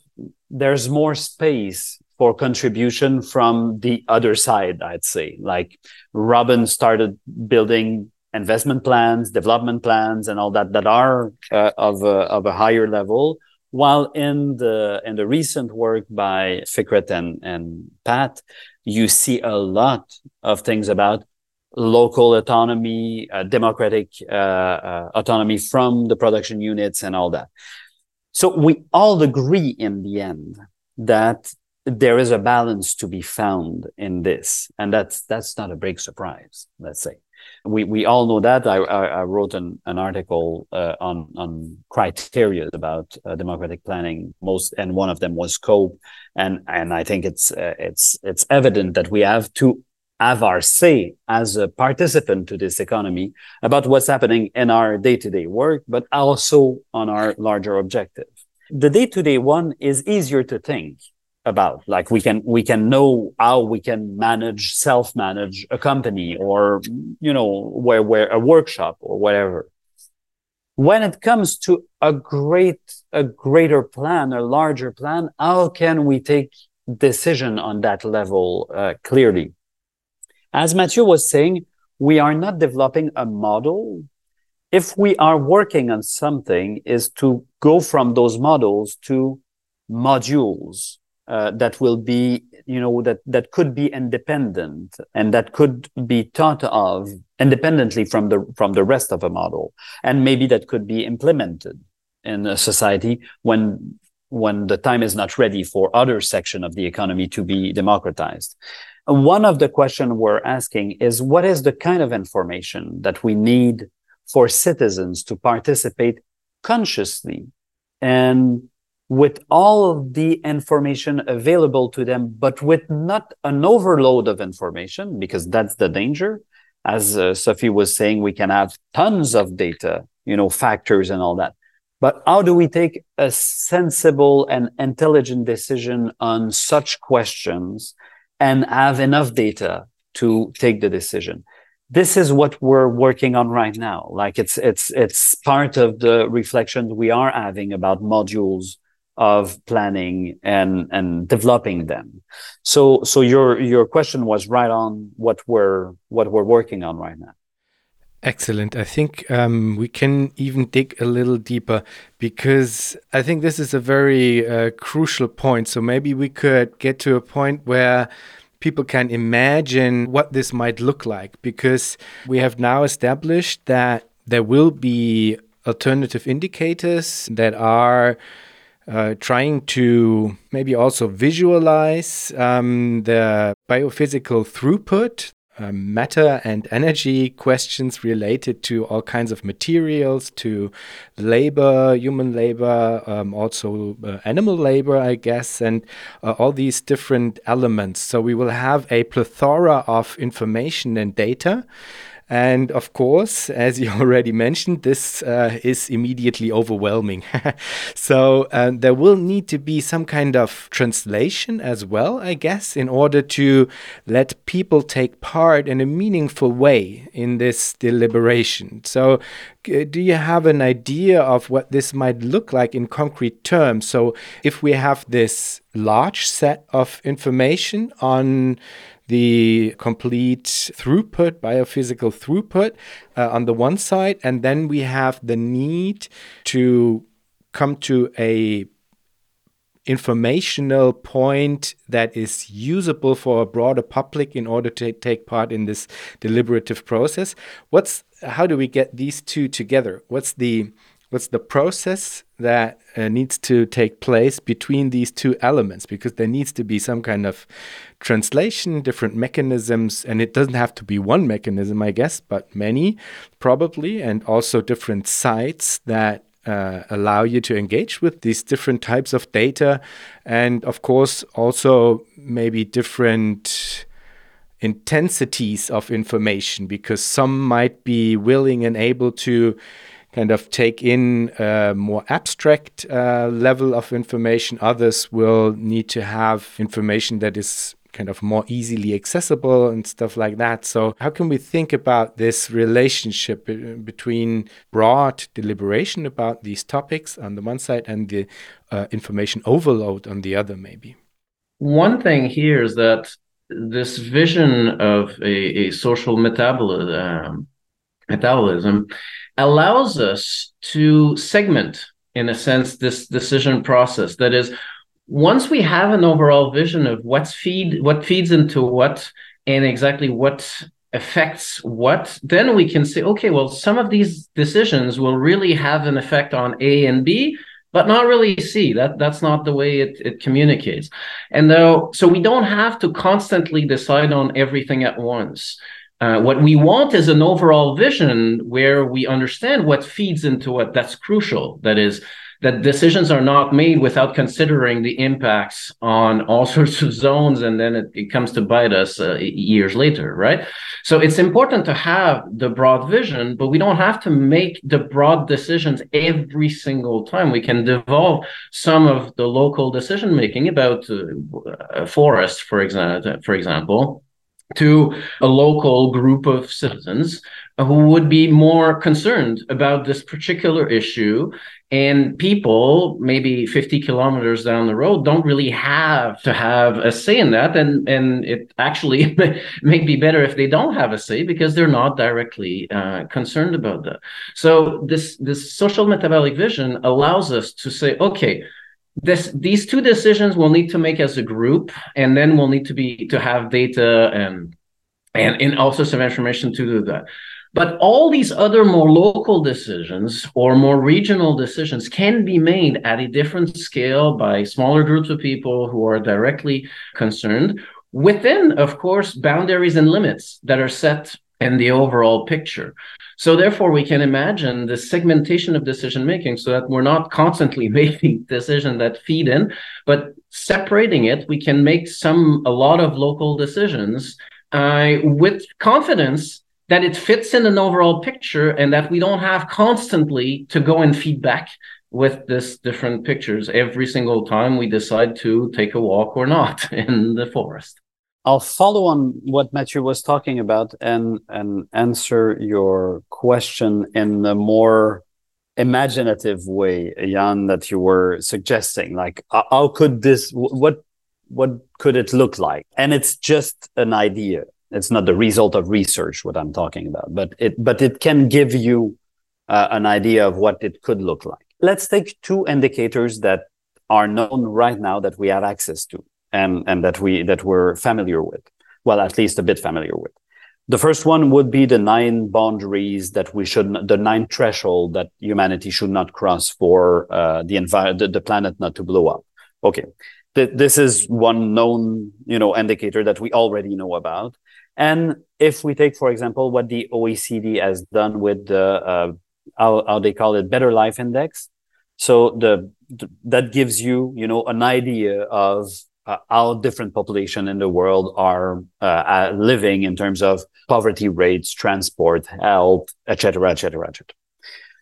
there's more space for contribution from the other side, I'd say. Like Robin started building investment plans, development plans, and all that that are uh, of a, of a higher level. While in the in the recent work by Fikret and and Pat, you see a lot of things about local autonomy, uh, democratic uh, uh autonomy from the production units, and all that. So we all agree in the end that there is a balance to be found in this, and that's that's not a big surprise. Let's say we we all know that. I I, I wrote an an article uh, on on criteria about uh, democratic planning. Most and one of them was scope, and and I think it's uh, it's it's evident that we have to have our say as a participant to this economy about what's happening in our day to day work, but also on our larger objective. The day to day one is easier to think about like we can we can know how we can manage self manage a company or you know where where a workshop or whatever. When it comes to a great a greater plan a larger plan how can we take decision on that level uh, clearly? As mathieu was saying we are not developing a model. If we are working on something is to go from those models to modules uh, that will be you know that that could be independent and that could be thought of independently from the from the rest of a model. And maybe that could be implemented in a society when when the time is not ready for other section of the economy to be democratized. One of the question we're asking is what is the kind of information that we need for citizens to participate consciously and with all the information available to them, but with not an overload of information, because that's the danger. As uh, Sophie was saying, we can have tons of data, you know, factors and all that. But how do we take a sensible and intelligent decision on such questions and have enough data to take the decision this is what we're working on right now like it's it's it's part of the reflections we are having about modules of planning and and developing them so so your your question was right on what we're what we're working on right now Excellent. I think um, we can even dig a little deeper because I think this is a very uh, crucial point. So maybe we could get to a point where people can imagine what this might look like because we have now established that there will be alternative indicators that are uh, trying to maybe also visualize um, the biophysical throughput um, matter and energy questions related to all kinds of materials, to labor, human labor, um, also uh, animal labor, I guess, and uh, all these different elements. So we will have a plethora of information and data. And of course, as you already mentioned, this uh, is immediately overwhelming. so uh, there will need to be some kind of translation as well, I guess, in order to let people take part in a meaningful way in this deliberation. So do you have an idea of what this might look like in concrete terms? So, if we have this large set of information on the complete throughput, biophysical throughput uh, on the one side, and then we have the need to come to a informational point that is usable for a broader public in order to take part in this deliberative process. What's how do we get these two together? What's the what's the process that uh, needs to take place between these two elements because there needs to be some kind of translation different mechanisms and it doesn't have to be one mechanism i guess but many probably and also different sites that uh, allow you to engage with these different types of data and of course also maybe different intensities of information because some might be willing and able to kind of take in a more abstract uh, level of information. Others will need to have information that is kind of more easily accessible and stuff like that. So, how can we think about this relationship between broad deliberation about these topics on the one side and the uh, information overload on the other, maybe? One thing here is that this vision of a, a social metabolism, metabolism allows us to segment, in a sense, this decision process. That is, once we have an overall vision of what's feed, what feeds into what, and exactly what affects what, then we can say, okay, well, some of these decisions will really have an effect on A and B, but not really C. That that's not the way it, it communicates. And though so we don't have to constantly decide on everything at once. Uh, what we want is an overall vision where we understand what feeds into what. That's crucial. That is, that decisions are not made without considering the impacts on all sorts of zones, and then it, it comes to bite us uh, years later, right? So it's important to have the broad vision, but we don't have to make the broad decisions every single time. We can devolve some of the local decision making about uh, forests, for example, for example to a local group of citizens who would be more concerned about this particular issue. And people maybe 50 kilometers down the road don't really have to have a say in that. And and it actually may be better if they don't have a say because they're not directly uh, concerned about that. So this this social metabolic vision allows us to say okay this these two decisions we'll need to make as a group and then we'll need to be to have data and and, and also some information to do that. But all these other more local decisions or more regional decisions can be made at a different scale by smaller groups of people who are directly concerned within of course boundaries and limits that are set in the overall picture so therefore, we can imagine the segmentation of decision making so that we're not constantly making decisions that feed in, but separating it, we can make some a lot of local decisions uh, with confidence that it fits in an overall picture and that we don't have constantly to go and feedback with this different pictures every single time we decide to take a walk or not in the forest. I'll follow on what Mathieu was talking about and and answer your question in a more imaginative way, Jan, that you were suggesting. Like, how could this? What what could it look like? And it's just an idea. It's not the result of research. What I'm talking about, but it but it can give you uh, an idea of what it could look like. Let's take two indicators that are known right now that we have access to and, and that we that we're familiar with. Well, at least a bit familiar with. The first one would be the nine boundaries that we should, the nine threshold that humanity should not cross for uh, the environment, the, the, planet not to blow up. Okay, Th- this is one known, you know, indicator that we already know about. And if we take, for example, what the OECD has done with the uh, how, how they call it, Better Life Index, so the, the that gives you, you know, an idea of uh, how different population in the world are uh, living in terms of poverty rates, transport, health, etc., etc., etc.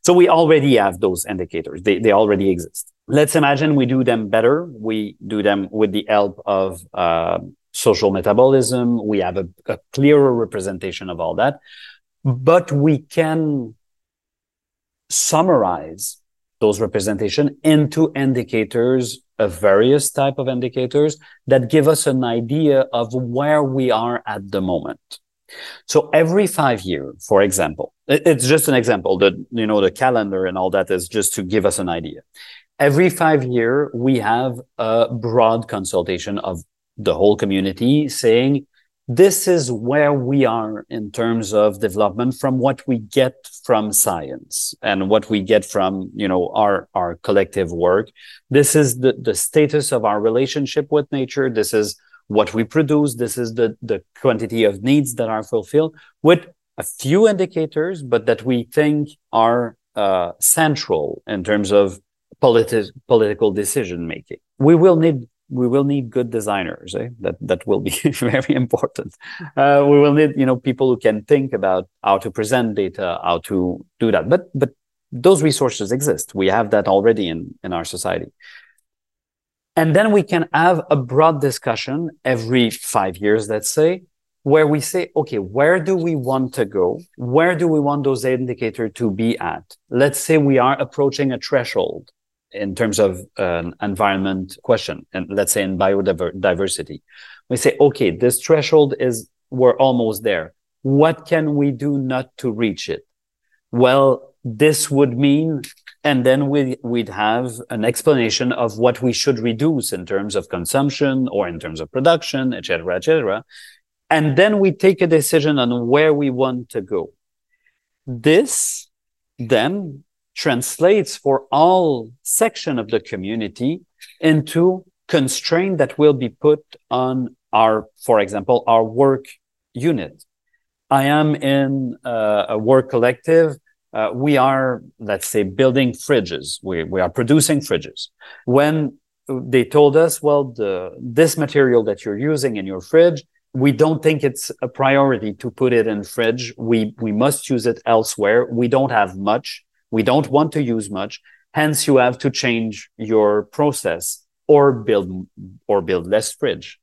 So we already have those indicators; they they already exist. Let's imagine we do them better. We do them with the help of uh, social metabolism. We have a, a clearer representation of all that, but we can summarize those representation into indicators of various type of indicators that give us an idea of where we are at the moment. So every five year, for example, it's just an example that, you know, the calendar and all that is just to give us an idea. Every five year, we have a broad consultation of the whole community saying, this is where we are in terms of development from what we get from science and what we get from you know our our collective work. This is the the status of our relationship with nature. This is what we produce. This is the the quantity of needs that are fulfilled with a few indicators but that we think are uh, central in terms of politi- political decision making we will need we will need good designers. Eh? That that will be very important. Uh, we will need you know people who can think about how to present data, how to do that. But but those resources exist. We have that already in in our society. And then we can have a broad discussion every five years, let's say, where we say, okay, where do we want to go? Where do we want those indicators to be at? Let's say we are approaching a threshold in terms of an environment question, and let's say in biodiversity, we say, okay, this threshold is, we're almost there. What can we do not to reach it? Well, this would mean, and then we, we'd have an explanation of what we should reduce in terms of consumption or in terms of production, etc., etc. And then we take a decision on where we want to go. This then translates for all section of the community into constraint that will be put on our, for example, our work unit. I am in uh, a work collective. Uh, we are, let's say, building fridges. We, we are producing fridges. When they told us, well, the, this material that you're using in your fridge, we don't think it's a priority to put it in fridge. We, we must use it elsewhere. We don't have much. We don't want to use much. Hence, you have to change your process or build or build less fridge.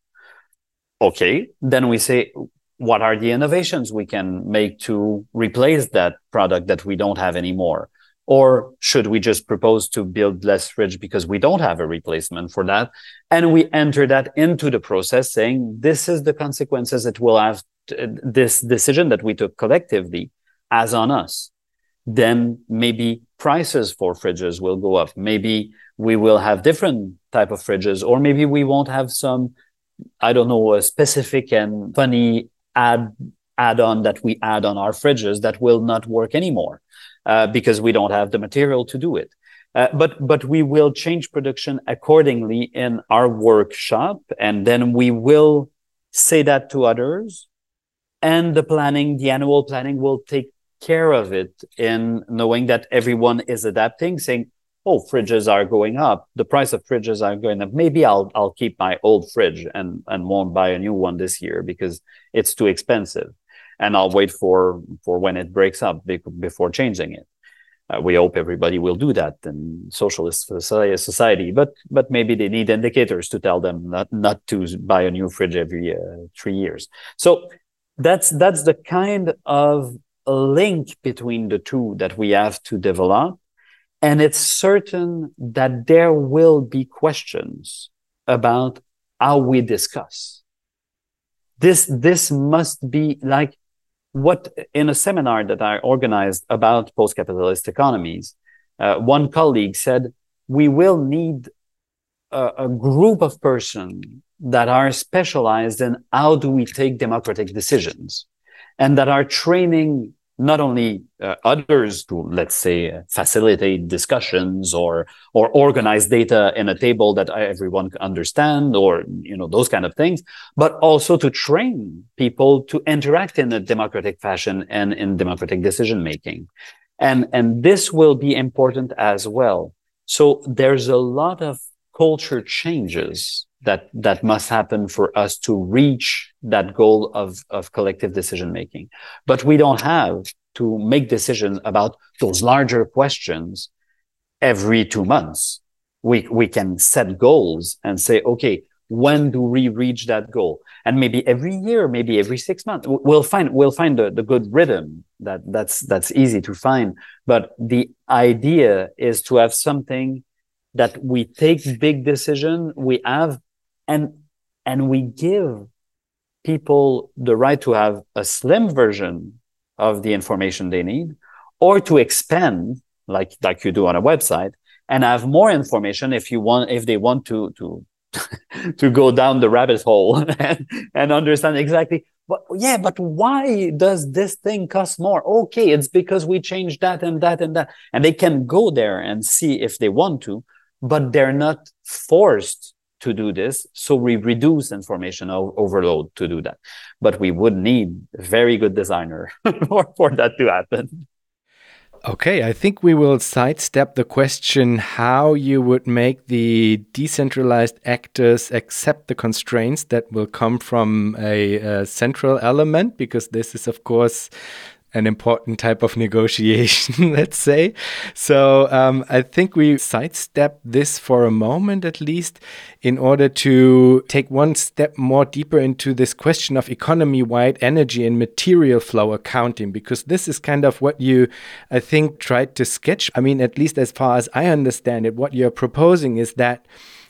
Okay. Then we say, what are the innovations we can make to replace that product that we don't have anymore? Or should we just propose to build less fridge because we don't have a replacement for that? And we enter that into the process saying, this is the consequences it will have, this decision that we took collectively as on us then maybe prices for fridges will go up. Maybe we will have different type of fridges, or maybe we won't have some, I don't know, a specific and funny add add-on that we add on our fridges that will not work anymore uh, because we don't have the material to do it. Uh, but but we will change production accordingly in our workshop, and then we will say that to others. And the planning, the annual planning, will take care of it in knowing that everyone is adapting, saying, "Oh, fridges are going up. The price of fridges are going up. Maybe I'll I'll keep my old fridge and and won't buy a new one this year because it's too expensive, and I'll wait for for when it breaks up before changing it." Uh, we hope everybody will do that in socialist society, but but maybe they need indicators to tell them not not to buy a new fridge every uh, three years. So that's that's the kind of link between the two that we have to develop, and it's certain that there will be questions about how we discuss. This this must be like what in a seminar that I organized about post-capitalist economies, uh, one colleague said, we will need a, a group of persons that are specialized in how do we take democratic decisions and that are training not only uh, others to let's say facilitate discussions or or organize data in a table that everyone can understand or you know those kind of things but also to train people to interact in a democratic fashion and in democratic decision making and and this will be important as well. So there's a lot of culture changes that that must happen for us to reach that goal of of collective decision making but we don't have to make decisions about those larger questions every two months. We we can set goals and say okay when do we reach that goal? And maybe every year maybe every six months. We'll find we'll find the, the good rhythm that that's that's easy to find. But the idea is to have something that we take big decision we have and and we give people the right to have a slim version of the information they need or to expand like like you do on a website and have more information if you want if they want to to to go down the rabbit hole and, and understand exactly but yeah but why does this thing cost more? Okay it's because we changed that and that and that. And they can go there and see if they want to but they're not forced to do this. So we reduce information overload to do that. But we would need a very good designer for, for that to happen. Okay, I think we will sidestep the question how you would make the decentralized actors accept the constraints that will come from a, a central element, because this is, of course, an important type of negotiation, let's say. So um, I think we sidestep this for a moment at least in order to take one step more deeper into this question of economy wide energy and material flow accounting, because this is kind of what you, I think, tried to sketch. I mean, at least as far as I understand it, what you're proposing is that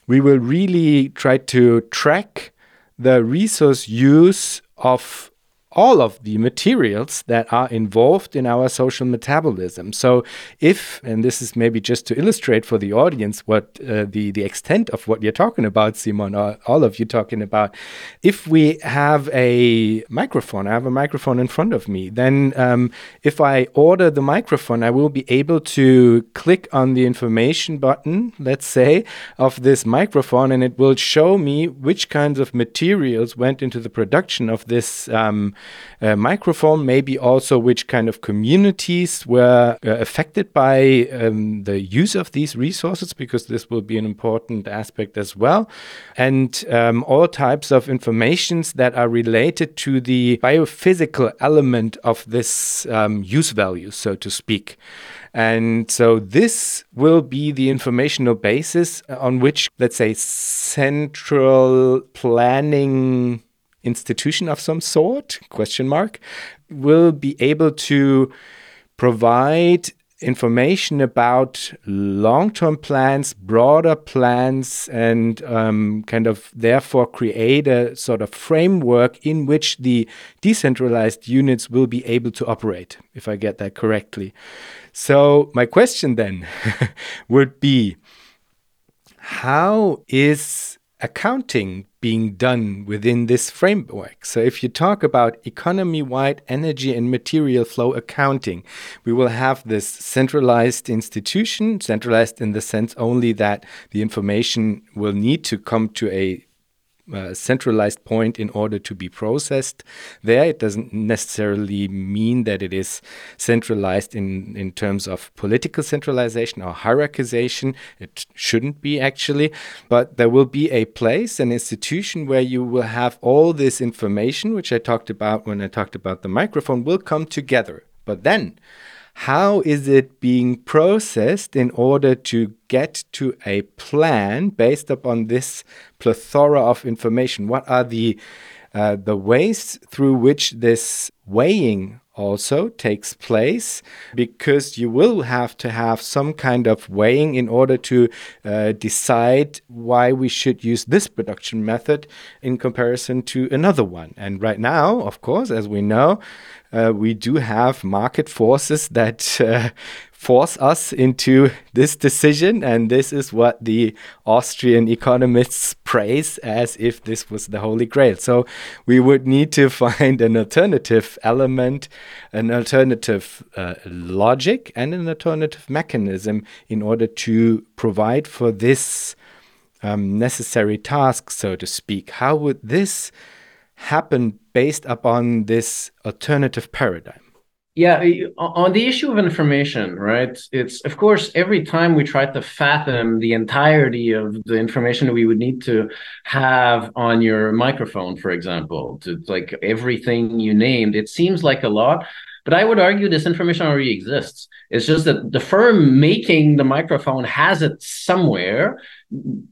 we will really try to track the resource use of all of the materials that are involved in our social metabolism. So, if, and this is maybe just to illustrate for the audience what uh, the, the extent of what you're talking about, Simon, or all of you talking about, if we have a microphone, I have a microphone in front of me, then um, if I order the microphone, I will be able to click on the information button, let's say, of this microphone, and it will show me which kinds of materials went into the production of this. Um, uh, microphone, maybe also which kind of communities were uh, affected by um, the use of these resources, because this will be an important aspect as well, and um, all types of informations that are related to the biophysical element of this um, use value, so to speak. And so this will be the informational basis on which, let's say, central planning institution of some sort question mark will be able to provide information about long-term plans broader plans and um, kind of therefore create a sort of framework in which the decentralized units will be able to operate if i get that correctly. So my question then would be how is accounting being done within this framework. So, if you talk about economy wide energy and material flow accounting, we will have this centralized institution, centralized in the sense only that the information will need to come to a centralized point in order to be processed there. It doesn't necessarily mean that it is centralized in, in terms of political centralization or hierarchization. It shouldn't be actually, but there will be a place, an institution where you will have all this information, which I talked about when I talked about the microphone, will come together. But then, how is it being processed in order to get to a plan based upon this plethora of information? What are the uh, the ways through which this weighing also takes place because you will have to have some kind of weighing in order to uh, decide why we should use this production method in comparison to another one. And right now, of course, as we know, uh, we do have market forces that uh, force us into this decision. And this is what the Austrian economists praise as if this was the Holy Grail. So we would need to find an alternative element, an alternative uh, logic, and an alternative mechanism in order to provide for this um, necessary task, so to speak. How would this happen based upon this alternative paradigm? Yeah, on the issue of information, right? It's of course every time we try to fathom the entirety of the information we would need to have on your microphone, for example, to like everything you named, it seems like a lot. But I would argue this information already exists. It's just that the firm making the microphone has it somewhere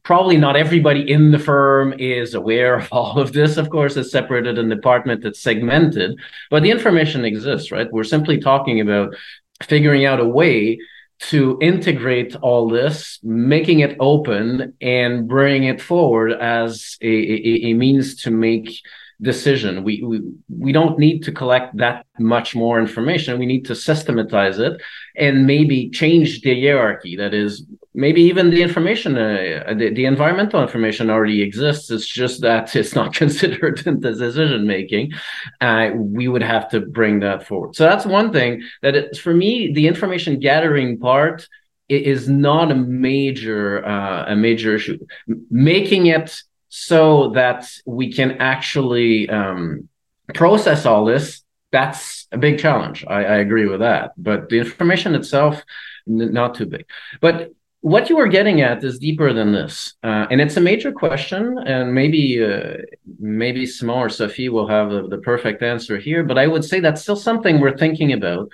probably not everybody in the firm is aware of all of this. Of course, it's separated in department, it's segmented, but the information exists, right? We're simply talking about figuring out a way to integrate all this, making it open and bring it forward as a, a, a means to make decision. We, we we don't need to collect that much more information. We need to systematize it and maybe change the hierarchy. That is, maybe even the information, uh, the, the environmental information already exists. It's just that it's not considered in the decision making. Uh, we would have to bring that forward. So that's one thing. That it, for me, the information gathering part is not a major uh, a major issue. Making it so that we can actually um, process all this that's a big challenge. I, I, agree with that. But the information itself n- not too big. But what you are getting at is deeper than this uh, and it's a major question and maybe uh, maybe Simon or Sophie will have the, the perfect answer here but i would say that's still something we're thinking about.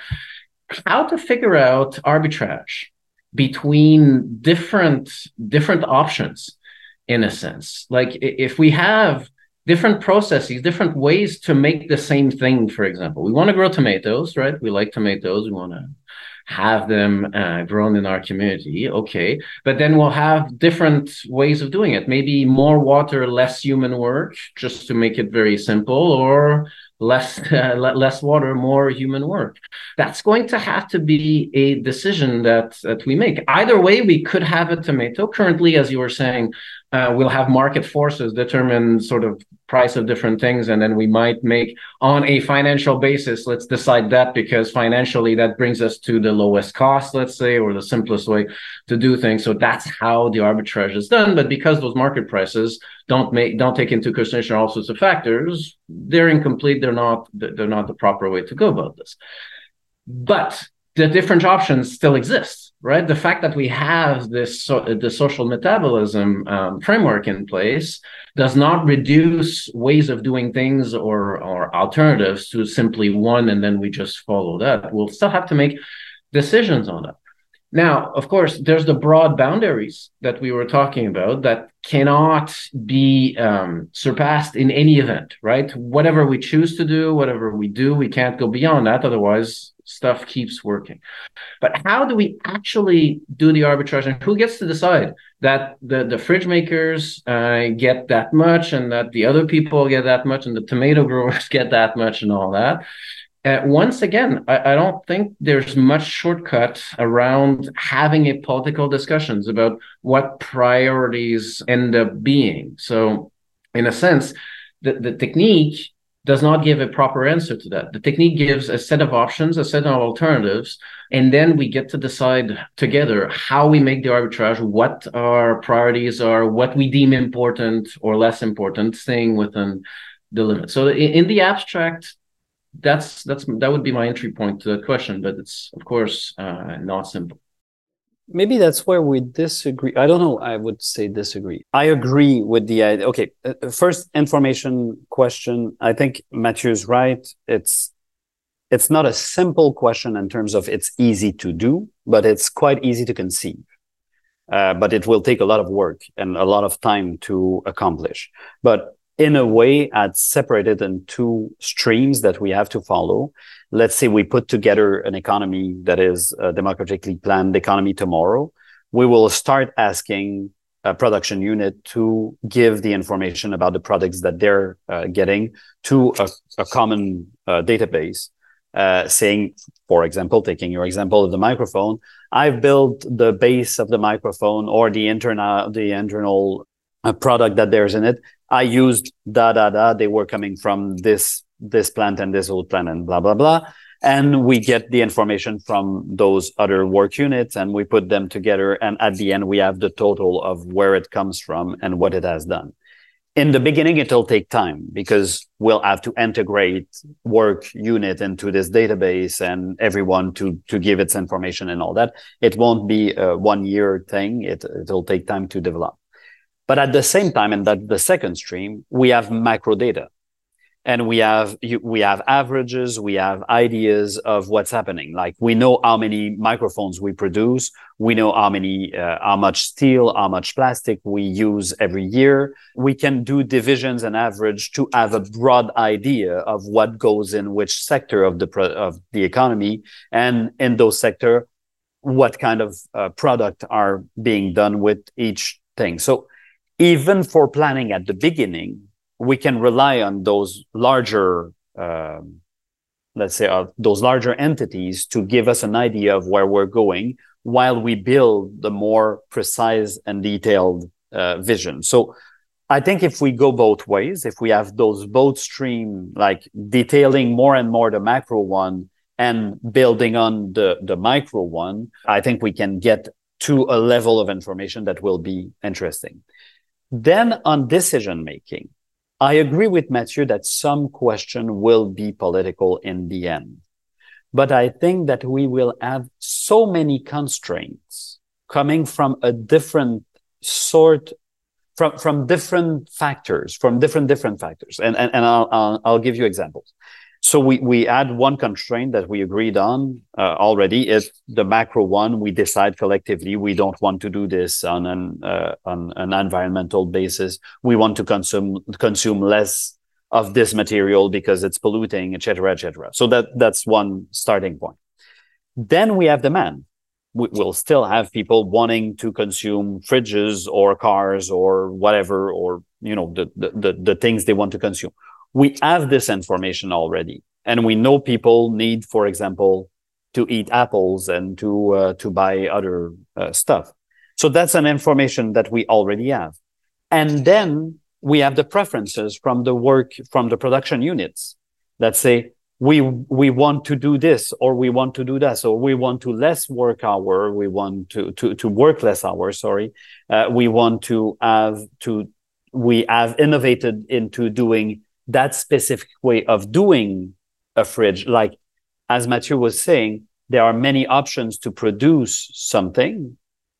How to figure out arbitrage between different different options in a sense. Like if we have different processes, different ways to make the same thing, for example, we want to grow tomatoes, right? We like tomatoes. We want to have them uh, grown in our community. Okay. But then we'll have different ways of doing it. Maybe more water, less human work, just to make it very simple, or less uh, less water more human work that's going to have to be a decision that that we make either way we could have a tomato currently as you were saying uh, we'll have market forces determine sort of price of different things and then we might make on a financial basis let's decide that because financially that brings us to the lowest cost let's say or the simplest way to do things. So that's how the arbitrage is done. But because those market prices don't make don't take into consideration all sorts of factors they're incomplete. They're not they're not the proper way to go about this. But the different options still exist, right? The fact that we have this so, the social metabolism um, framework in place does not reduce ways of doing things or or alternatives to simply one and then we just follow that. We'll still have to make decisions on that. Now, of course, there's the broad boundaries that we were talking about that cannot be um, surpassed in any event, right? Whatever we choose to do, whatever we do, we can't go beyond that. Otherwise, stuff keeps working. But how do we actually do the arbitrage and who gets to decide that the, the fridge makers uh, get that much and that the other people get that much and the tomato growers get that much and all that? Uh, once again, I, I, don't think there's much shortcut around having a political discussions about what priorities end up being. So, in a sense, the, the technique does not give a proper answer to that. The technique gives a set of options, a set of alternatives, and then we get to decide together how we make the arbitrage, what our priorities are, what we deem important or less important, staying within the limit. So in, in the abstract, that's that's that would be my entry point to that question, but it's of course uh, not simple. Maybe that's where we disagree. I don't know i would say disagree. I agree with the idea okay uh, first information question. I think mathieu is right. It's it's not a simple question in terms of it's easy to do, but it's quite easy to conceive. Uh, but it will take a lot of work and a lot of time to accomplish. But in a way, I'd separate it in two streams that we have to follow. Let's say we put together an economy that is a democratically planned economy tomorrow. We will start asking a production unit to give the information about the products that they're uh, getting to a, a common uh, database uh, saying, for example, taking your example of the microphone, I've built the base of the microphone or the internal the internal uh, product that there's in it. I used da da da. They were coming from this this plant and this old plant and blah blah blah. And we get the information from those other work units and we put them together. And at the end, we have the total of where it comes from and what it has done in the beginning, it'll take time because we'll have to integrate work unit into this database and everyone to, to give its information and all that. It won't be a one year thing. It, it'll take time to develop. But at the same time, and that the second stream, we have macro data and we have we have averages we have ideas of what's happening. Like we know how many microphones we produce. We know how many uh, how much steel how much plastic we use every year. We can do divisions and average to have a broad idea of what goes in which sector of the pro- of the economy. And in those sector what kind of uh, product are being done with each thing. So even for planning at the beginning we can rely on those larger, um, let's say, uh, those larger entities to give us an idea of where we're going while we build the more precise and detailed uh, vision. So I think if we go both ways, if we have those both stream, like detailing more and more the macro one and building on the, the micro one, I think we can get to a level of information that will be interesting. Then on decision making, I agree with Mathieu that some question will be political in the end. But I think that we will have so many constraints coming from a different sort, from, from different factors, from different, different factors. And, and, and I'll, I'll, I'll give you examples. So we, we add one constraint that we agreed on uh, already is the macro one. We decide collectively we don't want to do this on an uh, on an environmental basis. We want to consume consume less of this material because it's polluting, etc., etc. So that that's one starting point. Then we have demand. We, will still have people wanting to consume fridges or cars or whatever, or you know the the, the, the things they want to consume we have this information already and we know people need for example to eat apples and to uh, to buy other uh, stuff. So that's an information that we already have. And then we have the preferences from the work from the production units that say we we want to do this or we want to do that so we want to less work hour we want to to to work less hours sorry. Uh, we want to have to we have innovated into doing that specific way of doing a fridge. Like, as Mathieu was saying, there are many options to produce something,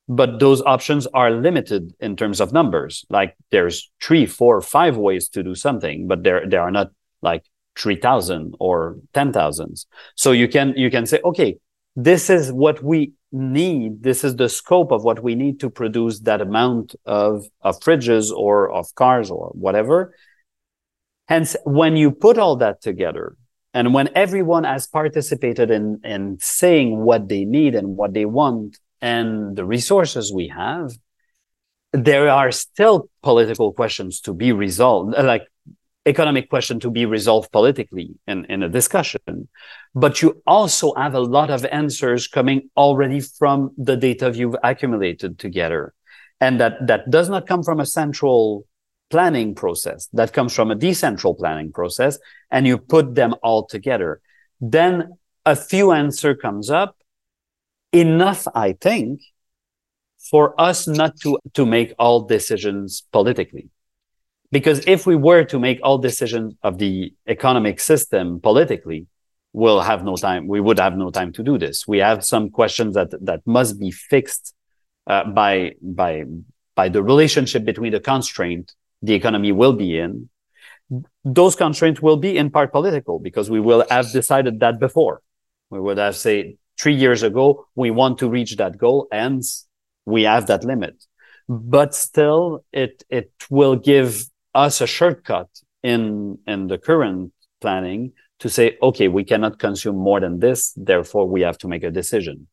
but those options are limited in terms of numbers. Like there's three, four, five ways to do something, but there, there are not like 3000 or 10,000s. So you can, you can say, okay, this is what we need. This is the scope of what we need to produce that amount of, of fridges or of cars or whatever. Hence, when you put all that together, and when everyone has participated in, in saying what they need and what they want and the resources we have, there are still political questions to be resolved, uh, like economic question to be resolved politically in, in a discussion. But you also have a lot of answers coming already from the data you've accumulated together. And that, that does not come from a central planning process that comes from a decentral planning process and you put them all together. Then a few answer comes up. Enough i think for us not to to make all decisions politically. Because if we were to make all decisions of the economic system politically we'll have no time we would have no time to do this. We have some questions that that must be fixed uh, by by by the relationship between the constraint the economy will be in those constraints will be in part political because we will have decided that before. We would have said three years ago, we want to reach that goal and we have that limit. But still, it, it will give us a shortcut in, in the current planning to say, okay, we cannot consume more than this. Therefore, we have to make a decision.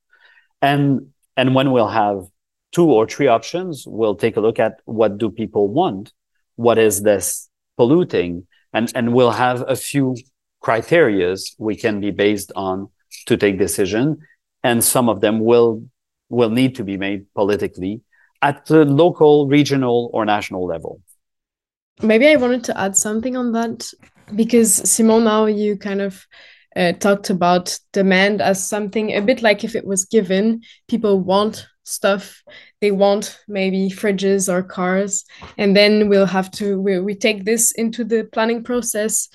And, and when we'll have two or three options, we'll take a look at what do people want? What is this polluting? And, and we'll have a few criterias we can be based on to take decision. And some of them will, will need to be made politically at the local, regional, or national level. Maybe I wanted to add something on that because Simon, now you kind of uh, talked about demand as something a bit like if it was given, people want stuff they want maybe fridges or cars. And then we'll have to we, we take this into the planning process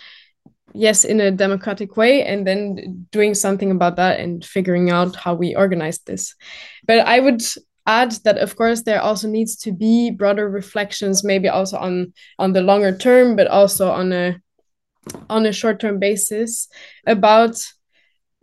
yes in a democratic way and then doing something about that and figuring out how we organize this. But i would add that of course there also needs to be broader reflections maybe also on on the longer term but also on a on a short term basis about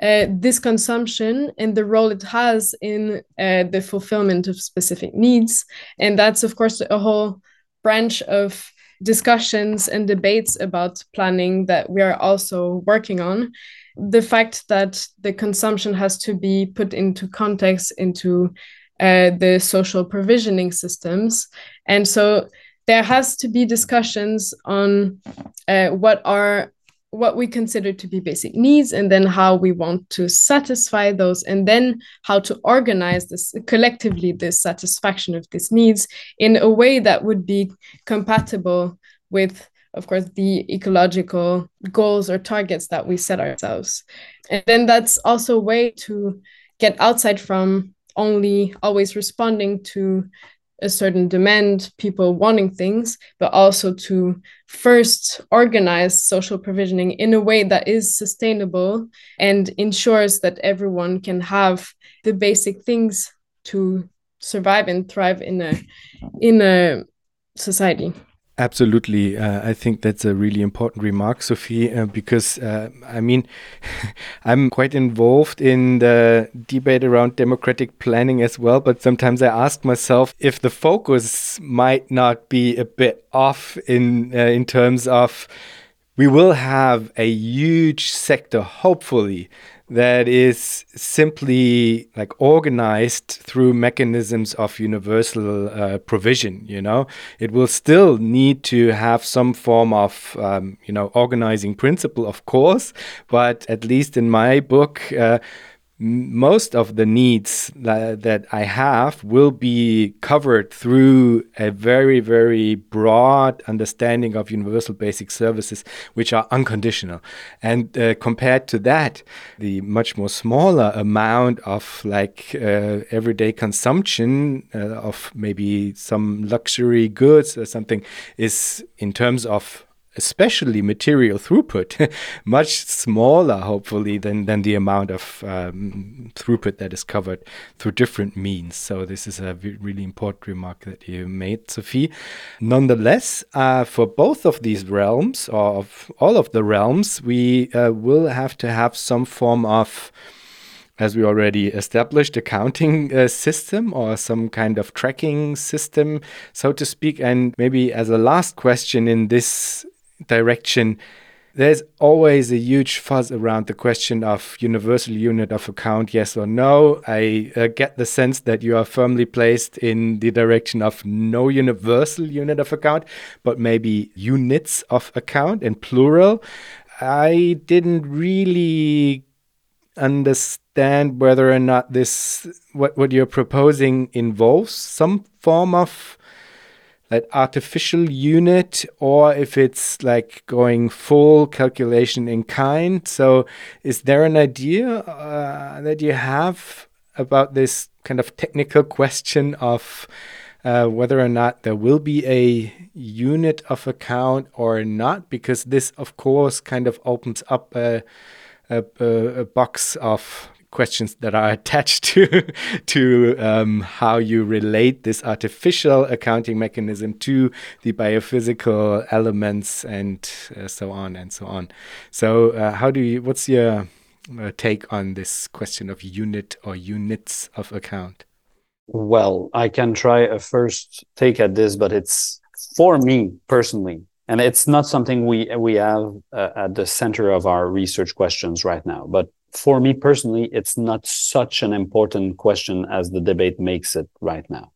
uh, this consumption and the role it has in uh, the fulfillment of specific needs and that's of course a whole branch of discussions and debates about planning that we are also working on the fact that the consumption has to be put into context into uh, the social provisioning systems. And so there has to be discussions on uh, what are what we consider to be basic needs and then how we want to satisfy those and then how to organize this collectively this satisfaction of these needs in a way that would be compatible with of course the ecological goals or targets that we set ourselves. And then that's also a way to get outside from only always responding to a certain demand, people wanting things, but also to first organize social provisioning in a way that is sustainable and ensures that everyone can have the basic things to survive and thrive in a in a society. Absolutely. Uh, I think that's a really important remark, Sophie, uh, because uh, I mean, I'm quite involved in the debate around democratic planning as well. But sometimes I ask myself if the focus might not be a bit off in uh, in terms of we will have a huge sector, hopefully, that is simply like organized through mechanisms of universal uh, provision you know? It will still need to have some form of um, you know organizing principle of course but at least in my book uh, most of the needs that, that, I have will be covered through a very, very broad understanding of universal basic services, which are unconditional. And uh, compared to that, the much more smaller amount of like uh, everyday consumption uh, of maybe some luxury goods or something is in terms of especially material throughput, much smaller, hopefully, than, than the amount of um, throughput that is covered through different means. So, this is a really important remark that you made, Sophie. Nonetheless, uh, for both of these realms, or of all of the realms, we uh, will have to have some form of as we already established, accounting uh, system or some kind of tracking system, so to speak. And maybe as a last question in this direction, there's always a huge fuzz around the question of universal unit of account, yes or no. I uh, get the sense that you are firmly placed in the direction of no universal unit of account, but maybe units of account in plural. I didn't really understand whether or not this what what you're proposing involves some form of that artificial unit or if it's like going full calculation in kind. So, is there an idea uh, that you have about this kind of technical question of uh, whether or not there will be a unit of account or not? Because this, of course, kind of opens up a, a, a box of questions that are attached to to um, how you relate this artificial accounting mechanism to the biophysical elements and uh, so on and so on. So, uh, how do you? What's your uh, take on this question of unit or units of account? Well, I can try a first take at this, but it's for me personally, and it's not something we we have uh, at the center of our research questions right now. But for me personally, it's not such an important question as the debate makes it right now.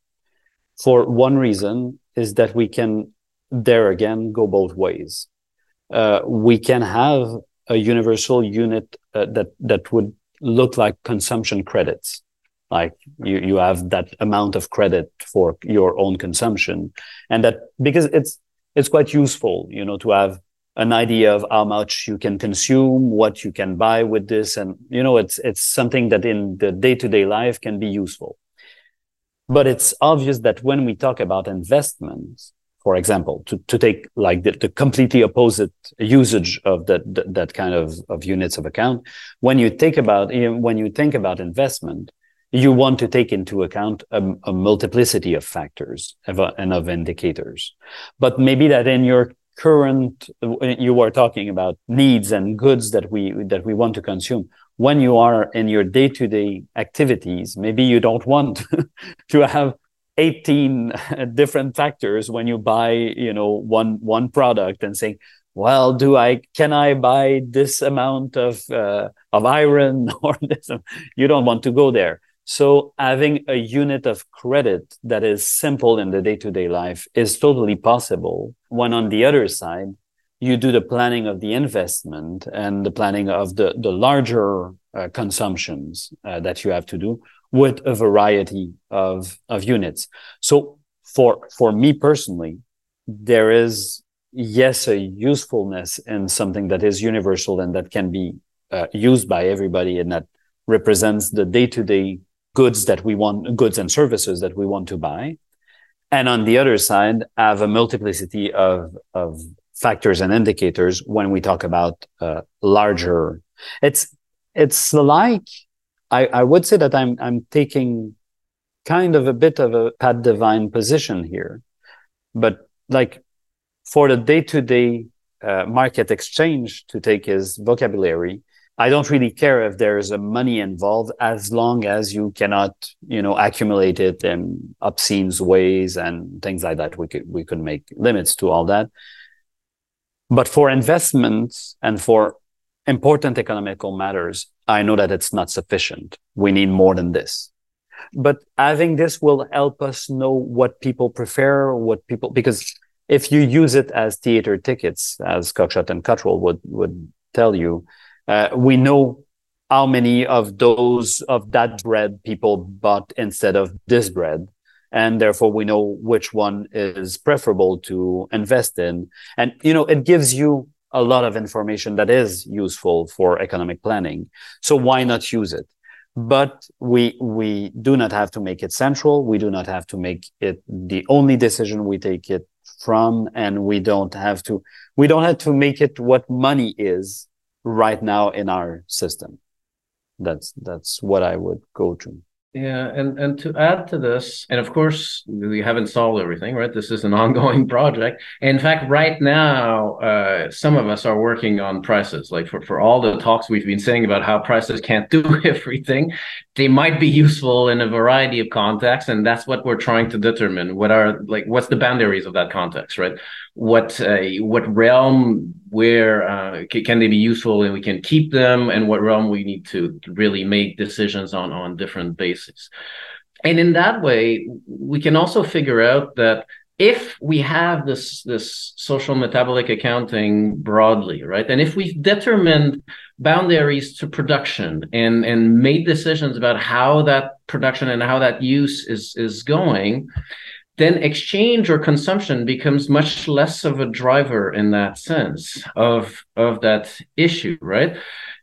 For one reason is that we can there again go both ways. Uh, we can have a universal unit uh, that that would look like consumption credits like you you have that amount of credit for your own consumption and that because it's it's quite useful you know to have an idea of how much you can consume what you can buy with this and you know it's it's something that in the day-to-day life can be useful but it's obvious that when we talk about investments for example to, to take like the, the completely opposite usage of that, that that kind of of units of account when you think about when you think about investment you want to take into account a, a multiplicity of factors and of indicators. But maybe that in your current, you are talking about needs and goods that we, that we want to consume. When you are in your day to day activities, maybe you don't want to have 18 different factors when you buy, you know, one, one product and saying, well, do I, can I buy this amount of, uh, of iron or this? You don't want to go there so having a unit of credit that is simple in the day-to-day life is totally possible. When on the other side, you do the planning of the investment and the planning of the, the larger uh, consumptions uh, that you have to do with a variety of, of units. So for, for me personally, there is, yes, a usefulness in something that is universal and that can be uh, used by everybody and that represents the day-to-day goods that we want, goods and services that we want to buy. And on the other side, have a multiplicity of, of factors and indicators when we talk about uh, larger. It's, it's like, I, I would say that I'm, I'm taking kind of a bit of a Pat Devine position here, but like for the day to day market exchange to take his vocabulary, I don't really care if there's a money involved as long as you cannot, you know, accumulate it in obscene ways and things like that. We could we could make limits to all that. But for investments and for important economical matters, I know that it's not sufficient. We need more than this. But having this will help us know what people prefer, what people because if you use it as theater tickets, as Cockshott and Cottrell would would tell you, uh, we know how many of those of that bread people bought instead of this bread and therefore we know which one is preferable to invest in. And you know it gives you a lot of information that is useful for economic planning so why not use it? But we we do not have to make it central. We do not have to make it the only decision we take it from and we don't have to we don't have to make it what money is right now in our system. That's that's what I would go to. Yeah, and and to add to this, and of course we haven't solved everything, right? This is an ongoing project. In fact, right now, uh, some of us are working on prices. Like for for all the talks we've been saying about how prices can't do everything, they might be useful in a variety of contexts, and that's what we're trying to determine. What are like what's the boundaries of that context, right? What uh, what realm where uh, can they be useful and we can keep them, and what realm we need to really make decisions on on different bases. And in that way, we can also figure out that if we have this this social metabolic accounting broadly right and if we've determined boundaries to production and and made decisions about how that production and how that use is is going then exchange or consumption becomes much less of a driver in that sense of of that issue right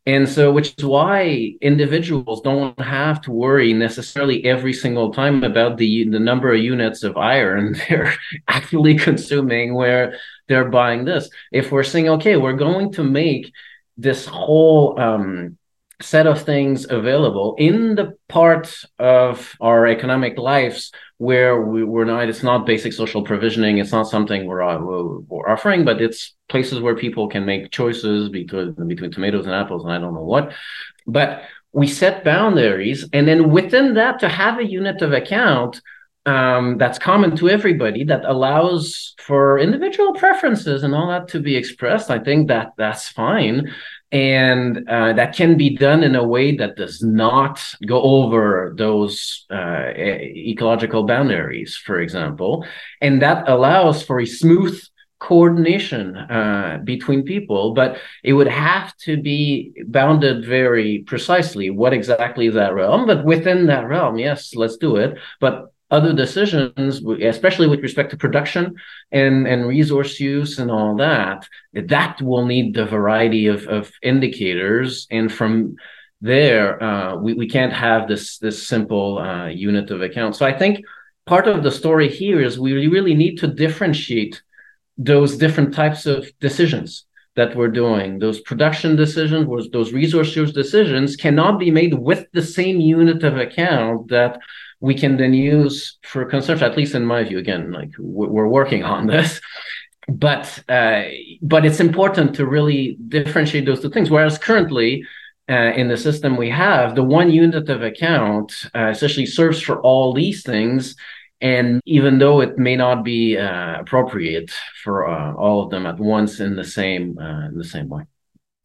and so, which is why individuals don't have to worry necessarily every single time about the the number of units of iron they're actually consuming where they're buying this. If we're saying, okay, we're going to make this whole um, set of things available in the part of our economic lives where we, are not it's not basic social provisioning it's not something we're, uh, we're offering but it's places where people can make choices between between tomatoes and apples and i don't know what. But we set boundaries and then within that to have a unit of account um, that's common to everybody that allows for individual preferences and all that to be expressed i think that that's fine and uh, that can be done in a way that does not go over those uh, ecological boundaries for example and that allows for a smooth coordination uh, between people, but it would have to be bounded very precisely. What exactly is that realm? But within that realm, yes, let's do it. But other decisions, especially with respect to production and, and resource use and all that, that will need the variety of, of indicators. And from there, uh, we, we can't have this, this simple uh, unit of account. So I think part of the story here is we really need to differentiate those different types of decisions that we're doing. Those production decisions, those resource use decisions cannot be made with the same unit of account that we can then use for consumption, at least in my view. Again, like we're working on this, but uh, but it's important to really differentiate those two things. Whereas currently, uh, in the system we have, the one unit of account uh, essentially serves for all these things. And even though it may not be uh, appropriate for uh, all of them at once in the same uh, in the same way.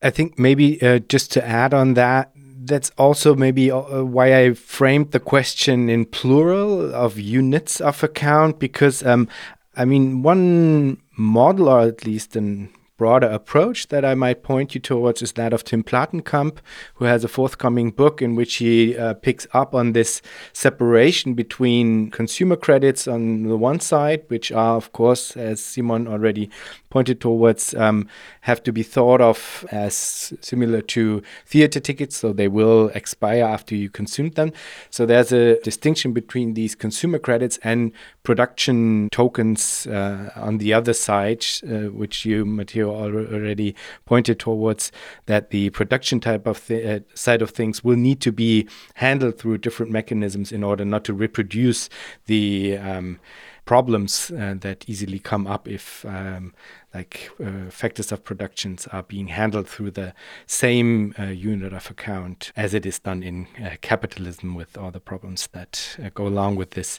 I think maybe just to add on that, that's also maybe uh, why I framed the question in plural of units of account because um, I mean one model or at least an broader approach that I might point you towards is that of Tim Platenkamp, who has a forthcoming book in which he uh, picks up on this separation between consumer credits on the one side, which are, of course, as Simon already pointed towards, um, have to be thought of as similar to theater tickets, so they will expire after you consume them. So there's a distinction between these consumer credits and production tokens uh, on the other side, uh, which you, Mathieu, already pointed towards that the production type of th- uh, side of things will need to be handled through different mechanisms in order not to reproduce the um, problems uh, that easily come up if um, like uh, factors of productions are being handled through the same uh, unit of account as it is done in uh, capitalism with all the problems that uh, go along with this.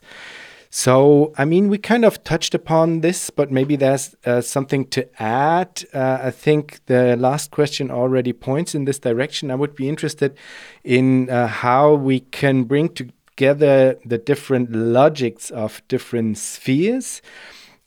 So, I mean, we kind of touched upon this, but maybe there's uh, something to add. Uh, I think the last question already points in this direction. I would be interested in uh, how we can bring together the different logics of different spheres.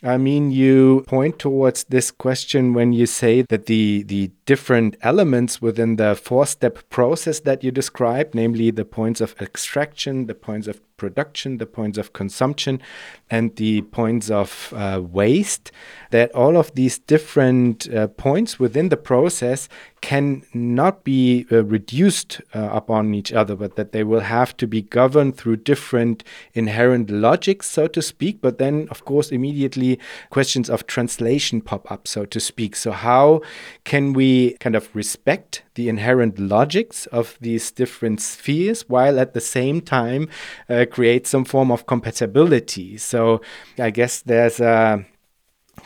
I mean, you point towards this question when you say that the, the different elements within the four step process that you describe, namely the points of extraction, the points of production, the points of consumption, and the points of uh, waste, that all of these different uh, points within the process can not be uh, reduced uh, upon each other, but that they will have to be governed through different inherent logics, so to speak. But then, of course, immediately questions of translation pop up, so to speak. So, how can we kind of respect the inherent logics of these different spheres while at the same time uh, create some form of compatibility? So, I guess there's a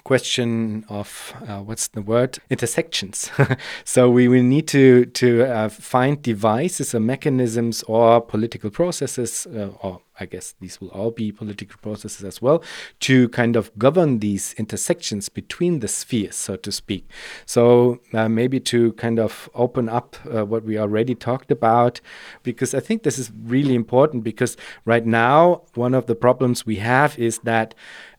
question of uh, what's the word intersections so we will need to to uh, find devices or mechanisms or political processes uh, or I guess these will all be political processes as well to kind of govern these intersections between the spheres, so to speak. So uh, maybe to kind of open up uh, what we already talked about, because I think this is really important. Because right now, one of the problems we have is that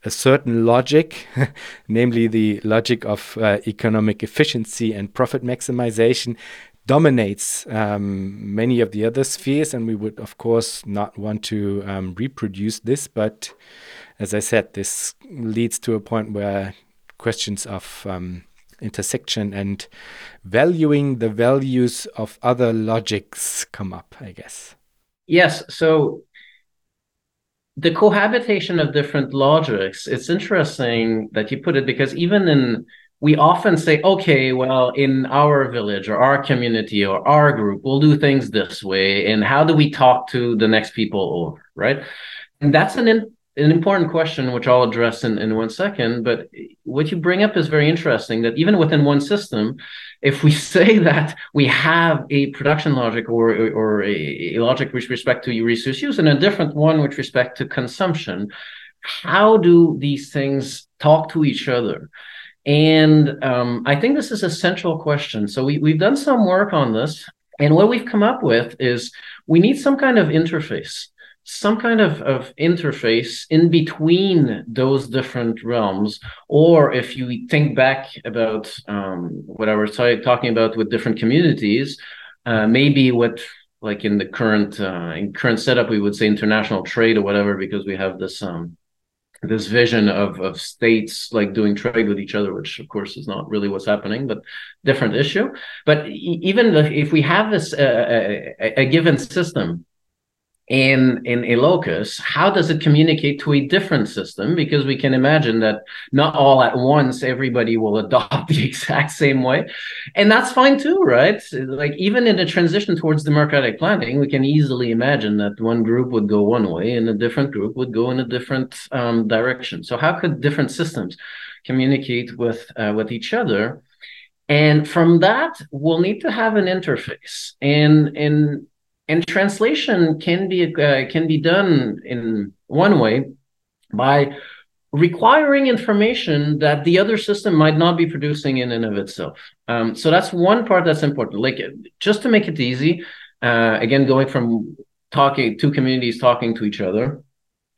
a certain logic, namely the logic of uh, economic efficiency and profit maximization, dominates um, many of the other spheres, and we would, of course, not want to um, reproduce this. But as I said, this leads to a point where questions of um, intersection and valuing the values of other logics come up, I guess. Yes. So the cohabitation of different logics, it's interesting that you put it because even in we often say, okay, well, in our village or our community or our group, we'll do things this way. And how do we talk to the next people over, right? And that's an in, an important question, which I'll address in, in one second. But what you bring up is very interesting that even within one system, if we say that we have a production logic or, or a, a logic with respect to resource use and a different one with respect to consumption, how do these things talk to each other? And um, I think this is a central question. So we, we've done some work on this. And what we've come up with is we need some kind of interface, some kind of, of interface in between those different realms. Or if you think back about um, what I was talking about with different communities, uh, maybe what like in the current uh, in current setup we would say international trade or whatever because we have this um, this vision of of states like doing trade with each other, which of course is not really what's happening, but different issue. But even if we have this uh, a, a, given system in in a locus how does it communicate to a different system? Because we can imagine that not all at once everybody will adopt the exact same way. And that's fine too right? Like even in a transition towards democratic planning we can easily imagine that one group would go one way and a different group would go in a different um, direction. So how could different systems communicate with uh, with each other? And from that we'll need to have an interface. And and and translation can be uh, can be done in one way by requiring information that the other system might not be producing in and of itself. Um, so that's one part that's important. Like just to make it easy, uh, again, going from talking two communities talking to each other.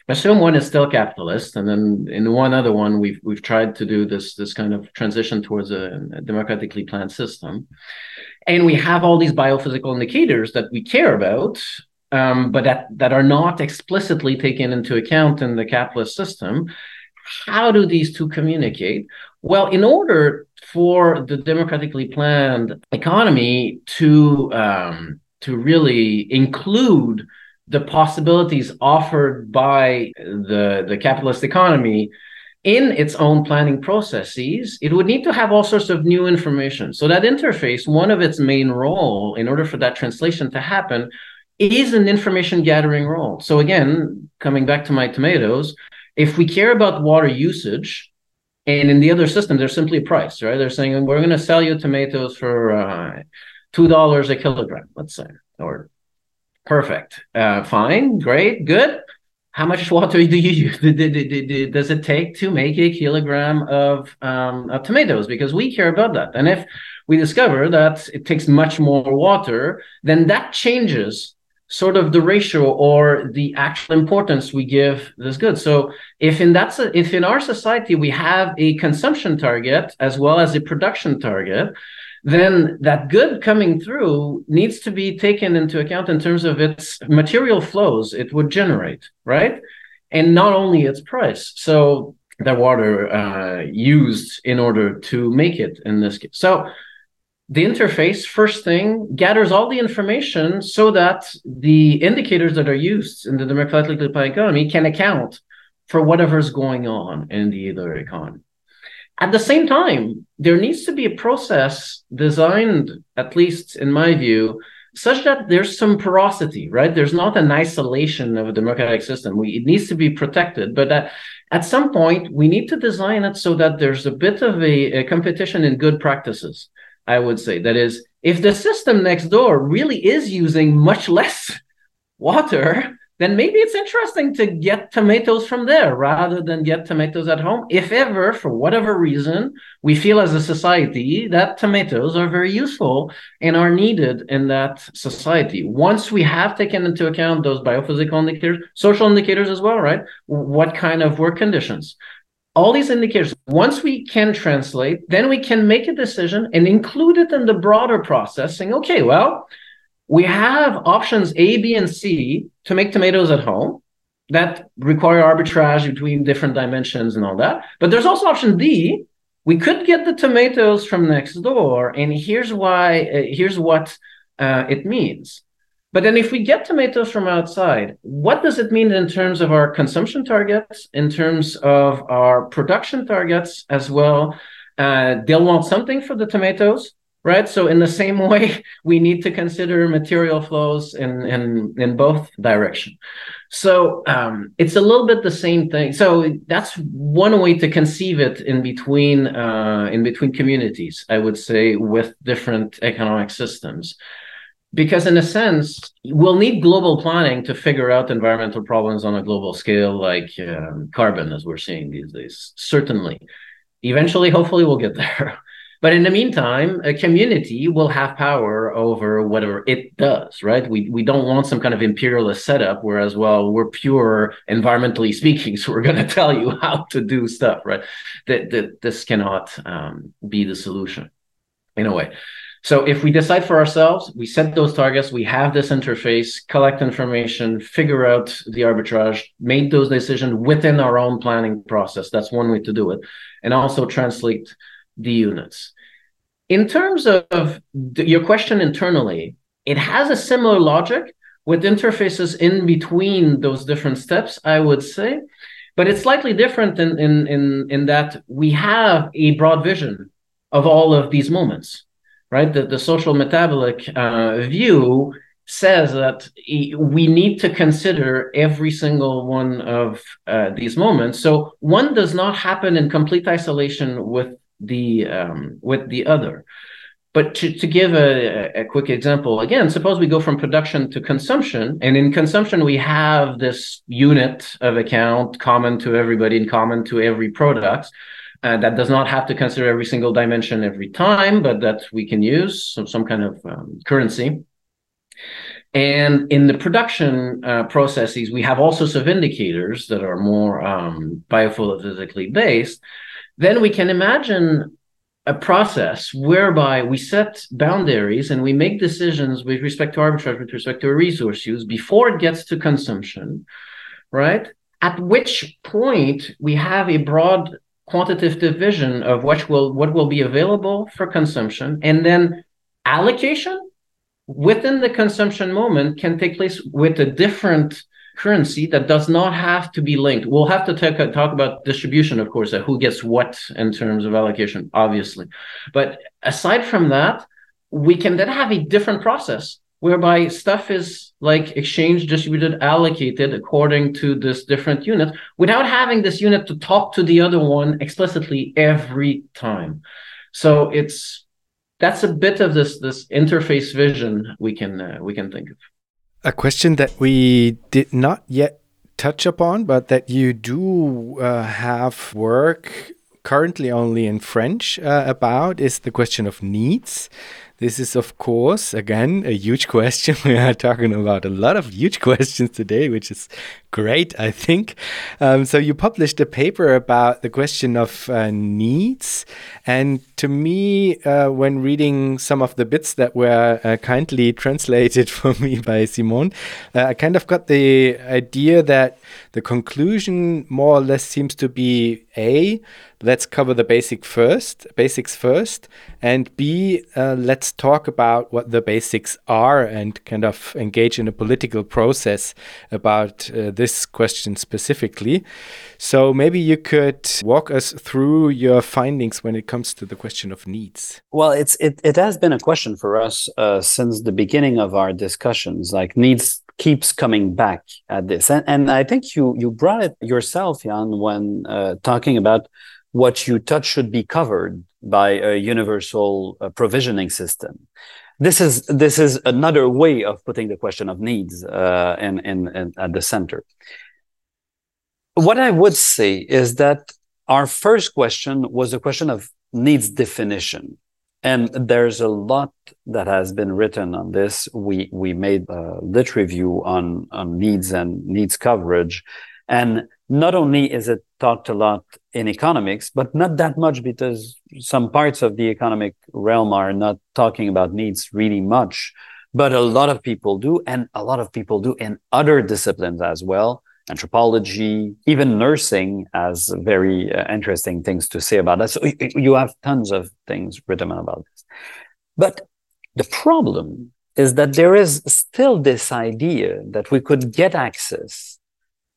Assume one is still capitalist, and then in one other one, we've we've tried to do this this kind of transition towards a, a democratically planned system and we have all these biophysical indicators that we care about um, but that, that are not explicitly taken into account in the capitalist system. How do these two communicate? Well in order for the democratically planned economy to um, to really include the possibilities offered by the the capitalist economy in its own planning processes, it would need to have all sorts of new information. So that interface, one of its main role in order for that translation to happen is an information gathering role. So again, coming back to my tomatoes, if we care about water usage, and in the other system, there's simply a price, right? They're saying we're going to sell you tomatoes for uh, two dollars a kilogram, let's say, or perfect, uh, fine, great, good how much water do you use? Does it take to make a kilogram of, um, of tomatoes? Because we care about that. And if we discover that it takes much more water, then that changes sort of the ratio or the actual importance we give this good. So if in that if in our society we have a consumption target as well as a production target, then that good coming through needs to be taken into account in terms of its material flows it would generate, right? And not only its price. So the water uh, used in order to make it in this case. So the interface, first thing, gathers all the information so that the indicators that are used in the democratically planned economy can account for whatever's going on in the other economy. At the same time, there needs to be a process designed, at least in my view, such that there's some porosity, right? There's not an isolation of a democratic system. We, it needs to be protected, but at, at some point, we need to design it so that there's a bit of a, a competition in good practices. I would say that is, if the system next door really is using much less water, then maybe it's interesting to get tomatoes from there rather than get tomatoes at home. If ever, for whatever reason, we feel as a society that tomatoes are very useful and are needed in that society. Once we have taken into account those biophysical indicators, social indicators as well, right? What kind of work conditions? All these indicators, once we can translate, then we can make a decision and include it in the broader process, saying, okay, well, we have options A, B, and C to make tomatoes at home that require arbitrage between different dimensions and all that. But there's also option D. We could get the tomatoes from next door, and here's why. Uh, here's what uh, it means. But then, if we get tomatoes from outside, what does it mean in terms of our consumption targets, in terms of our production targets as well, uh, they'll want something for the tomatoes, right? So in the same way, we need to consider material flows in in in both direction. So um, it's a little bit the same thing. So that's one way to conceive it in between uh, in between communities, I would say, with different economic systems. Because in a sense, we'll need global planning to figure out environmental problems on a global scale, like um, carbon, as we're seeing these days. Certainly, eventually, hopefully, we'll get there. But in the meantime, a community will have power over whatever it does, right? We we don't want some kind of imperialist setup, whereas well, we're pure environmentally speaking, so we're going to tell you how to do stuff, right? That that this cannot um, be the solution, in a way. So if we decide for ourselves, we set those targets, we have this interface, collect information, figure out the arbitrage, make those decisions within our own planning process. That's one way to do it, and also translate the units. In terms of your question internally, it has a similar logic with interfaces in between those different steps, I would say. But it's slightly different in, in, in, in that we have a broad vision of all of these moments, right? The, the social metabolic uh, view says that we need to consider every single one of uh, these moments. So one does not happen in complete isolation with the um, with the other. But to, to give a, a quick example, again, suppose we go from production to consumption, and in consumption we have this unit of account common to everybody and common to every product. Uh, that does not have to consider every single dimension every time, but that we can use some, some kind of um, currency. And in the production uh, processes, we have all sorts of indicators that are more um, biophysically based then we can imagine a process whereby we set boundaries and we make decisions with respect to arbitrage, with respect to resource use before it gets to consumption, right? At which point we have a broad quantitative division of what will what will be available for consumption, and then allocation within the consumption moment can take place with a different currency that does not have to be linked. We'll have to talk, talk about distribution, of course, who gets what in terms of allocation, obviously. But aside from that, we can then have a different process whereby stuff is like exchange distributed, allocated according to this different unit without having this unit to talk to the other one explicitly every time. So it's that's a bit of this this interface vision we can uh, we can think of. A question that we did not yet touch upon, but that you do uh, have work currently only in French uh, about is the question of needs. This is, of course, again, a huge question. We are talking about a lot of huge questions today, which is great, I think. Um, so, you published a paper about the question of uh, needs. And to me, uh, when reading some of the bits that were uh, kindly translated for me by Simon, uh, I kind of got the idea that the conclusion more or less seems to be A, let's cover the basic first, basics first, and B, uh, let's talk about what the basics are and kind of engage in a political process about uh, this question specifically. So maybe you could walk us through your findings when it comes to the question of needs. Well, it's it, it has been a question for us uh, since the beginning of our discussions. Like needs keeps coming back at this, and and I think you you brought it yourself, Jan, when uh, talking about what you touch should be covered by a universal uh, provisioning system. This is this is another way of putting the question of needs uh, in, in, in at the center. What I would say is that our first question was a question of needs definition. And there's a lot that has been written on this. We we made a lit review on on needs and needs coverage, and not only is it talked a lot in economics, but not that much because some parts of the economic realm are not talking about needs really much, but a lot of people do, and a lot of people do in other disciplines as well. Anthropology, even nursing has very uh, interesting things to say about that. So you have tons of things written about this. But the problem is that there is still this idea that we could get access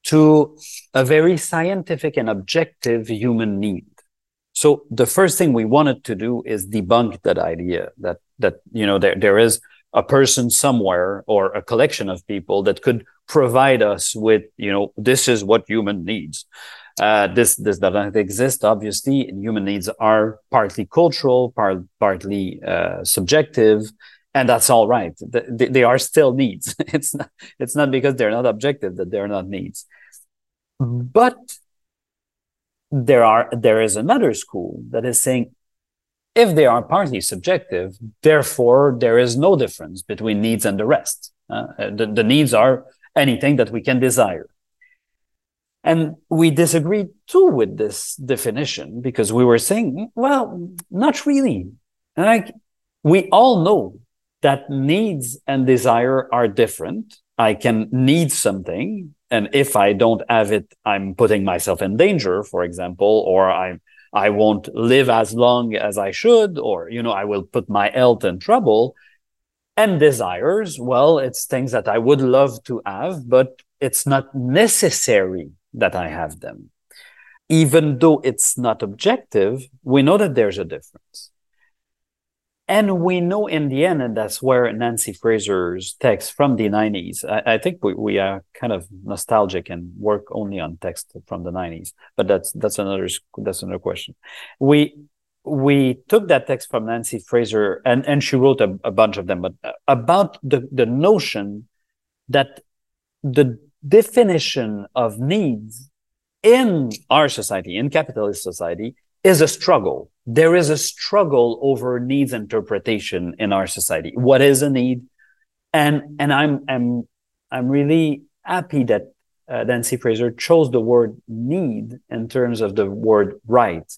to a very scientific and objective human need. So the first thing we wanted to do is debunk that idea that that you know there, there is a person somewhere or a collection of people that could provide us with you know this is what human needs uh, this this doesn't exist obviously human needs are partly cultural part, partly uh, subjective and that's all right. They, are still needs. It's not it's not because they're not objective that they're not needs. But there are there is another school that is saying if they are partly subjective therefore there is no difference between needs and the rest. Uh, the, the needs are anything that we can desire. And we disagreed too with this definition because we were saying well not really. Like we all know that needs and desire are different. I can need something. And if I don't have it, I'm putting myself in danger, for example, or I, I won't live as long as I should, or, you know, I will put my health in trouble. And desires, well, it's things that I would love to have, but it's not necessary that I have them. Even though it's not objective, we know that there's a difference. And we know in the end, and that's where Nancy Fraser's text from the 90s, I, I, think we, we are kind of nostalgic and work only on text from the 90s, but that's, that's another, that's another question. We, we took that text from Nancy Fraser and, and she wrote a, a bunch of them, but uh, about the, the notion that the definition of needs in our society, in capitalist society, is a struggle. There is a struggle over needs interpretation in our society. What is a need? And, and I'm, I'm, I'm really happy that uh, Nancy Fraser chose the word need in terms of the word right.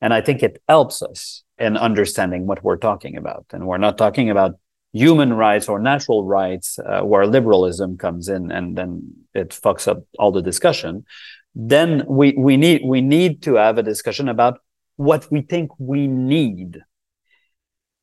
And I think it helps us in understanding what we're talking about. And we're not talking about human rights or natural rights uh, where liberalism comes in and then it fucks up all the discussion then we, we need, we need to have a discussion about what we think we need.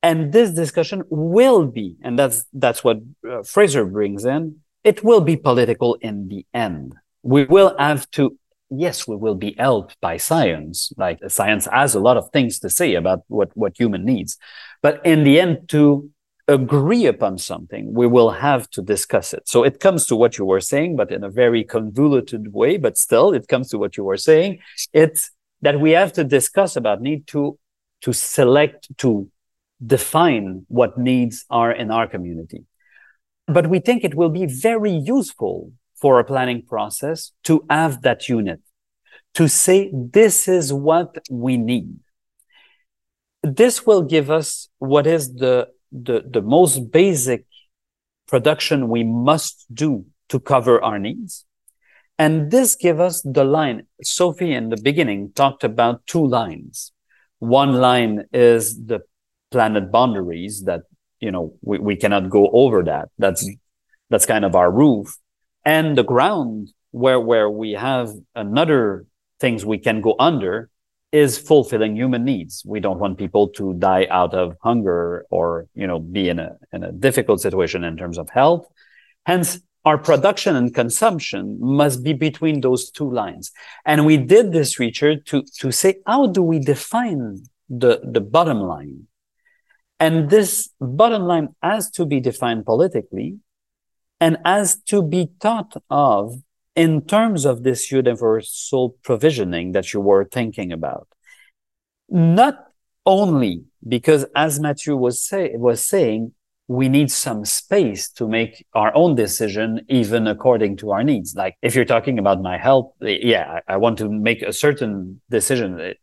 And this discussion will be, and that's, that's what uh, Fraser brings in. It will be political in the end. We will have to, yes, we will be helped by science. Like science has a lot of things to say about what, what human needs. But in the end, to agree upon something, we will have to discuss it. So it comes to what you were saying, but in a very convoluted way, but still it comes to what you were saying. It's that we have to discuss about need to, to select, to define what needs are in our community. But we think it will be very useful for a planning process to have that unit, to say, this is what we need. This will give us what is the the, the most basic production we must do to cover our needs. And this give us the line. Sophie in the beginning talked about two lines. One line is the planet boundaries that, you know, we, we cannot go over that. That's, that's kind of our roof and the ground where, where we have another things we can go under is fulfilling human needs. We don't want people to die out of hunger or, you know, be in a, in a difficult situation in terms of health. Hence, our production and consumption must be between those two lines. And we did this research to, to say, how do we define the, the bottom line? And this bottom line has to be defined politically and has to be thought of in terms of this universal provisioning that you were thinking about. Not only because, as Mathieu was, say, was saying, we need some space to make our own decision, even according to our needs. Like if you're talking about my health, yeah, I, I want to make a certain decision.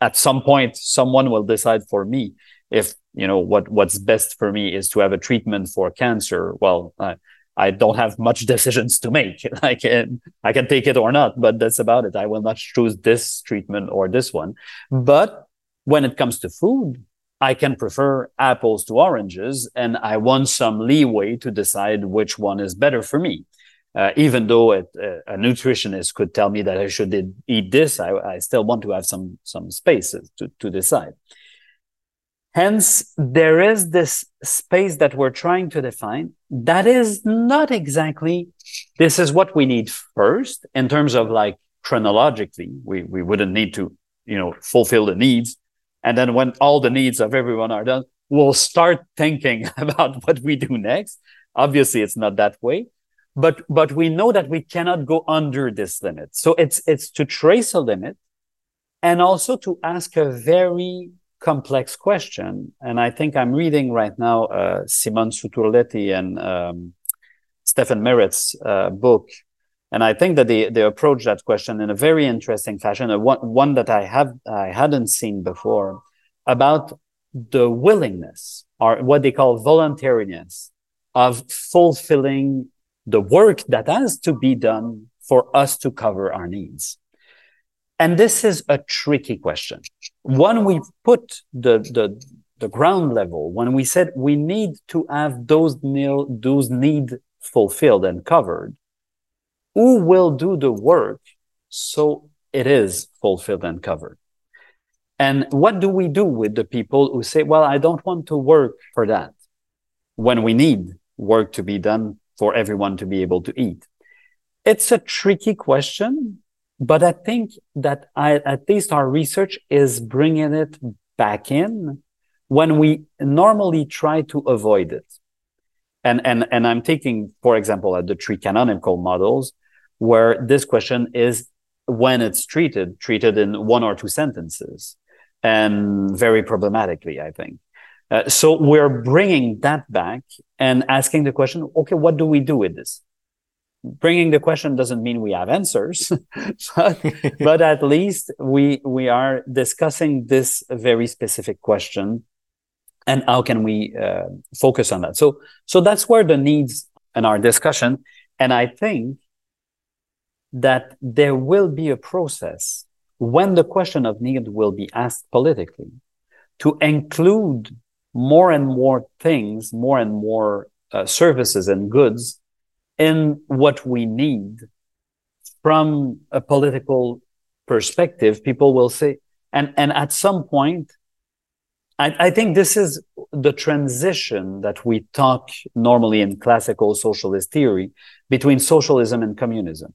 At some point, someone will decide for me if you know what what's best for me is to have a treatment for cancer. Well, uh, I don't have much decisions to make. I can I can take it or not, but that's about it. I will not choose this treatment or this one. But when it comes to food, I can prefer apples to oranges, and I want some leeway to decide which one is better for me. Uh, even though it, uh, a nutritionist could tell me that I should eat this, I, I still want to have some some space to, to decide. Hence, there is this space that we're trying to define that is not exactly this is what we need first in terms of like chronologically. We, we wouldn't need to you know, fulfill the needs. And then when all the needs of everyone are done, we'll start thinking about what we do next. Obviously, it's not that way, but but we know that we cannot go under this limit. So it's it's to trace a limit and also to ask a very complex question. And I think I'm reading right now uh, Simon Sutterlütti and um, Stephen Meretz's uh, book. And I think that they, they approach that question in a very interesting fashion, one, one that I have I hadn't seen before, about the willingness or what they call voluntariness of fulfilling the work that has to be done for us to cover our needs. And this is a tricky question. When we put the, the, the ground level, when we said we need to have those, nil, those need fulfilled and covered, who will do the work so it is fulfilled and covered? And what do we do with the people who say, well, I don't want to work for that when we need work to be done for everyone to be able to eat? It's a tricky question but I think that I, at least our research is bringing it back in when we normally try to avoid it. And, and, and I'm taking, for example, at the three canonical models, where this question is when it's treated, treated in one or two sentences and very problematically, I think. Uh, so we're bringing that back and asking the question, okay, what do we do with this? bringing the question doesn't mean we have answers but, but at least we we are discussing this very specific question and how can we uh, focus on that so so that's where the needs in our discussion and i think that there will be a process when the question of need will be asked politically to include more and more things more and more uh, services and goods in what we need from a political perspective, people will say, and, and at some point, I, I think this is the transition that we talk normally in classical socialist theory between socialism and communism.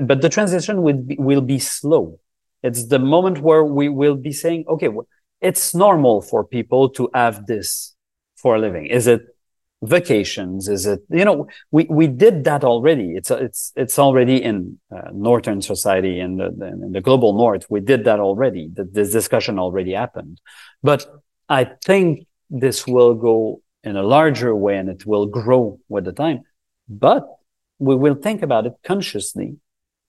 But the transition will be, will be slow. It's the moment where we will be saying, okay, well, it's normal for people to have this for a living. Is it vacations? Is it you know we we did that already. It's it's it's already in uh, northern society in the, in the global north. We did that already. The, this discussion already happened. But i think this will go in a larger way and it will grow with the time. But we will think about it consciously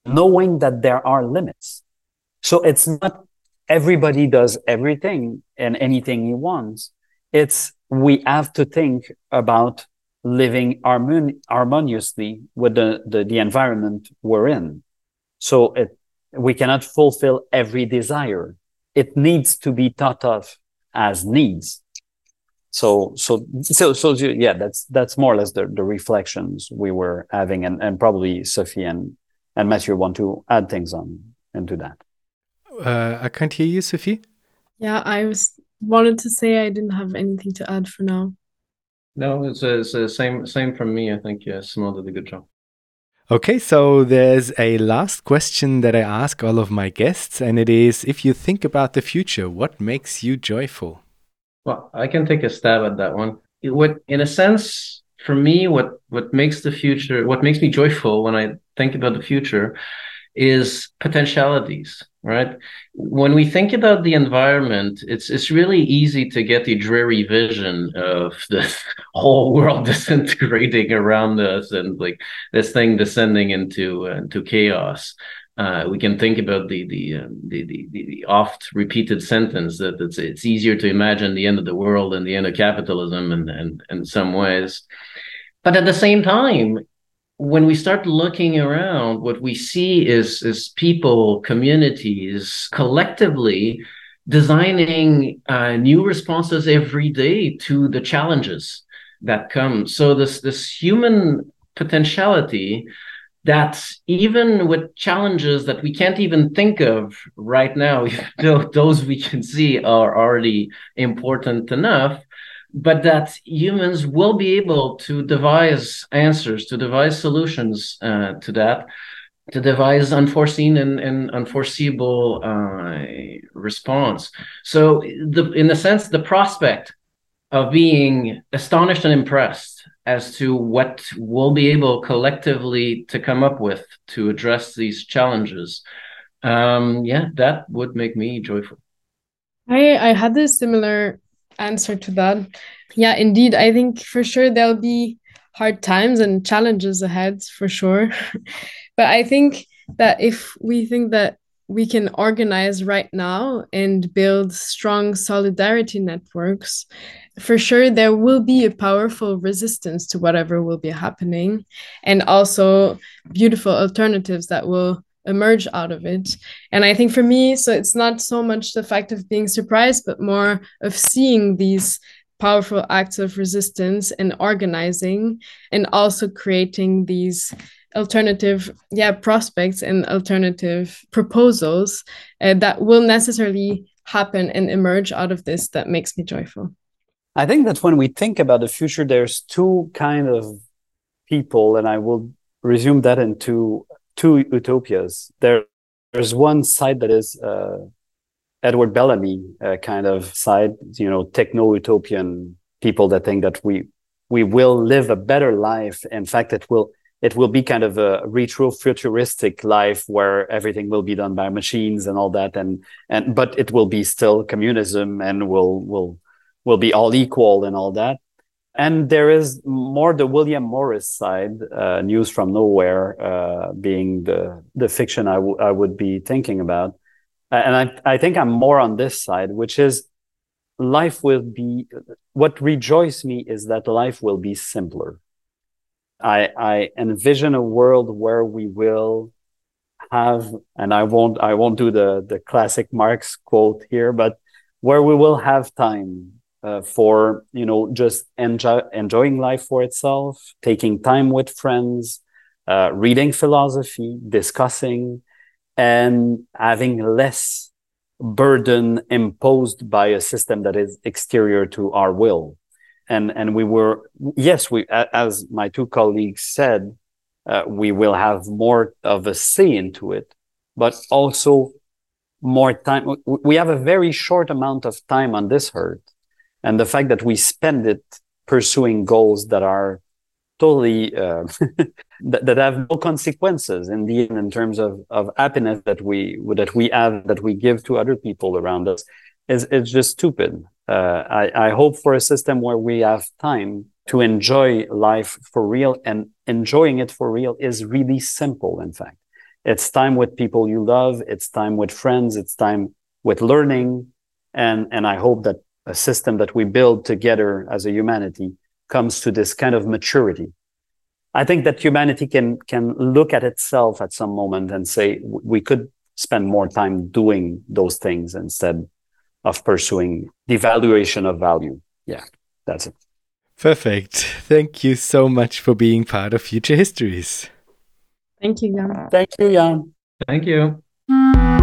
knowing that there are limits so it's not everybody does everything and anything he wants it's we have to think about living harmon- harmoniously with the, the, the, environment we're in. So it, we cannot fulfill every desire. It needs to be thought of as needs. So, so, so, so, yeah, that's, that's more or less the, the reflections we were having. And, and probably Sophie and, and Mathieu want to add things on into that. Uh, I can't hear you, Sophie. Yeah, I was wanted to say I didn't have anything to add for now. No, it's the it's a same same from me. I think yeah, Simon did a good job. Okay, so there's a last question that I ask all of my guests, and it is if you think about the future, what makes you joyful? Well, I can take a stab at that one. It would, in a sense, for me, what what makes the future, what makes me joyful when I think about the future, is potentialities right? When we think about the environment it's it's really easy to get the dreary vision of the whole world disintegrating around us and like this thing descending into uh, into chaos. Uh, we can think about the the, um, the, the the oft repeated sentence that it's it's easier to imagine the end of the world and the end of capitalism and and in some ways but at the same time when we start looking around, what we see is, is people, communities collectively designing uh, new responses every day to the challenges that come. So this this human potentiality that even with challenges that we can't even think of right now, though those we can see are already important enough but that humans will be able to devise answers, to devise solutions uh, to that. to devise unforeseen and, and unforeseeable uh, response. So, the, in a sense, the prospect of being astonished and impressed as to what we'll be able collectively to come up with to address these challenges, um, yeah, that would make me joyful. I I had a similar answer to that. Yeah, indeed. I think for sure there'll be hard times and challenges ahead for sure. but I think that if we think that we can organize right now and build strong solidarity networks, for sure there will be a powerful resistance to whatever will be happening and also beautiful alternatives that will emerge out of it. And I think for me, so it's not so much the fact of being surprised, but more of seeing these powerful acts of resistance and organizing and also creating these alternative yeah prospects and alternative proposals uh, that will necessarily happen and emerge out of this that makes me joyful i think that when we think about the future there's two kind of people and i will resume that into two utopias. There, there's one side that is uh, edward bellamy uh, kind of side you know techno utopian people that think that we we will live a better life. In fact it will it will be kind of a retro futuristic life where everything will be done by machines and all that. And and but it will be still communism and will will will be all equal and all that and there is more the william morris side uh, news from nowhere uh, being the the fiction I, I would be thinking about. And I, I think i'm more on this side which is life will be what rejoices me is that life will be simpler. I, I envision a world where we will have, and I won't, I won't do the, the classic Marx quote here, but where we will have time uh, for, you know, just enjoy, enjoying life for itself, taking time with friends, uh, reading philosophy, discussing, and having less burden imposed by a system that is exterior to our will. And and we were yes we as my two colleagues said uh, we will have more of a say into it but also more time we have a very short amount of time on this earth and the fact that we spend it pursuing goals that are totally uh, that, that have no consequences in the end in terms of of happiness that we that we have that we give to other people around us is it's just stupid uh, I, I hope for a system where we have time to enjoy life for real and enjoying it for real is really simple. In fact, it's time with people you love. It's time with friends. It's time with learning. And, and I hope that a system that we build together as a humanity comes to this kind of maturity. I think that humanity can, can look at itself at some moment and say, we could spend more time doing those things instead of pursuing the valuation of value. Yeah, that's it. Perfect. Thank you so much for being part of Future Histories. Thank you, Jan. Thank you, Jan. Thank you.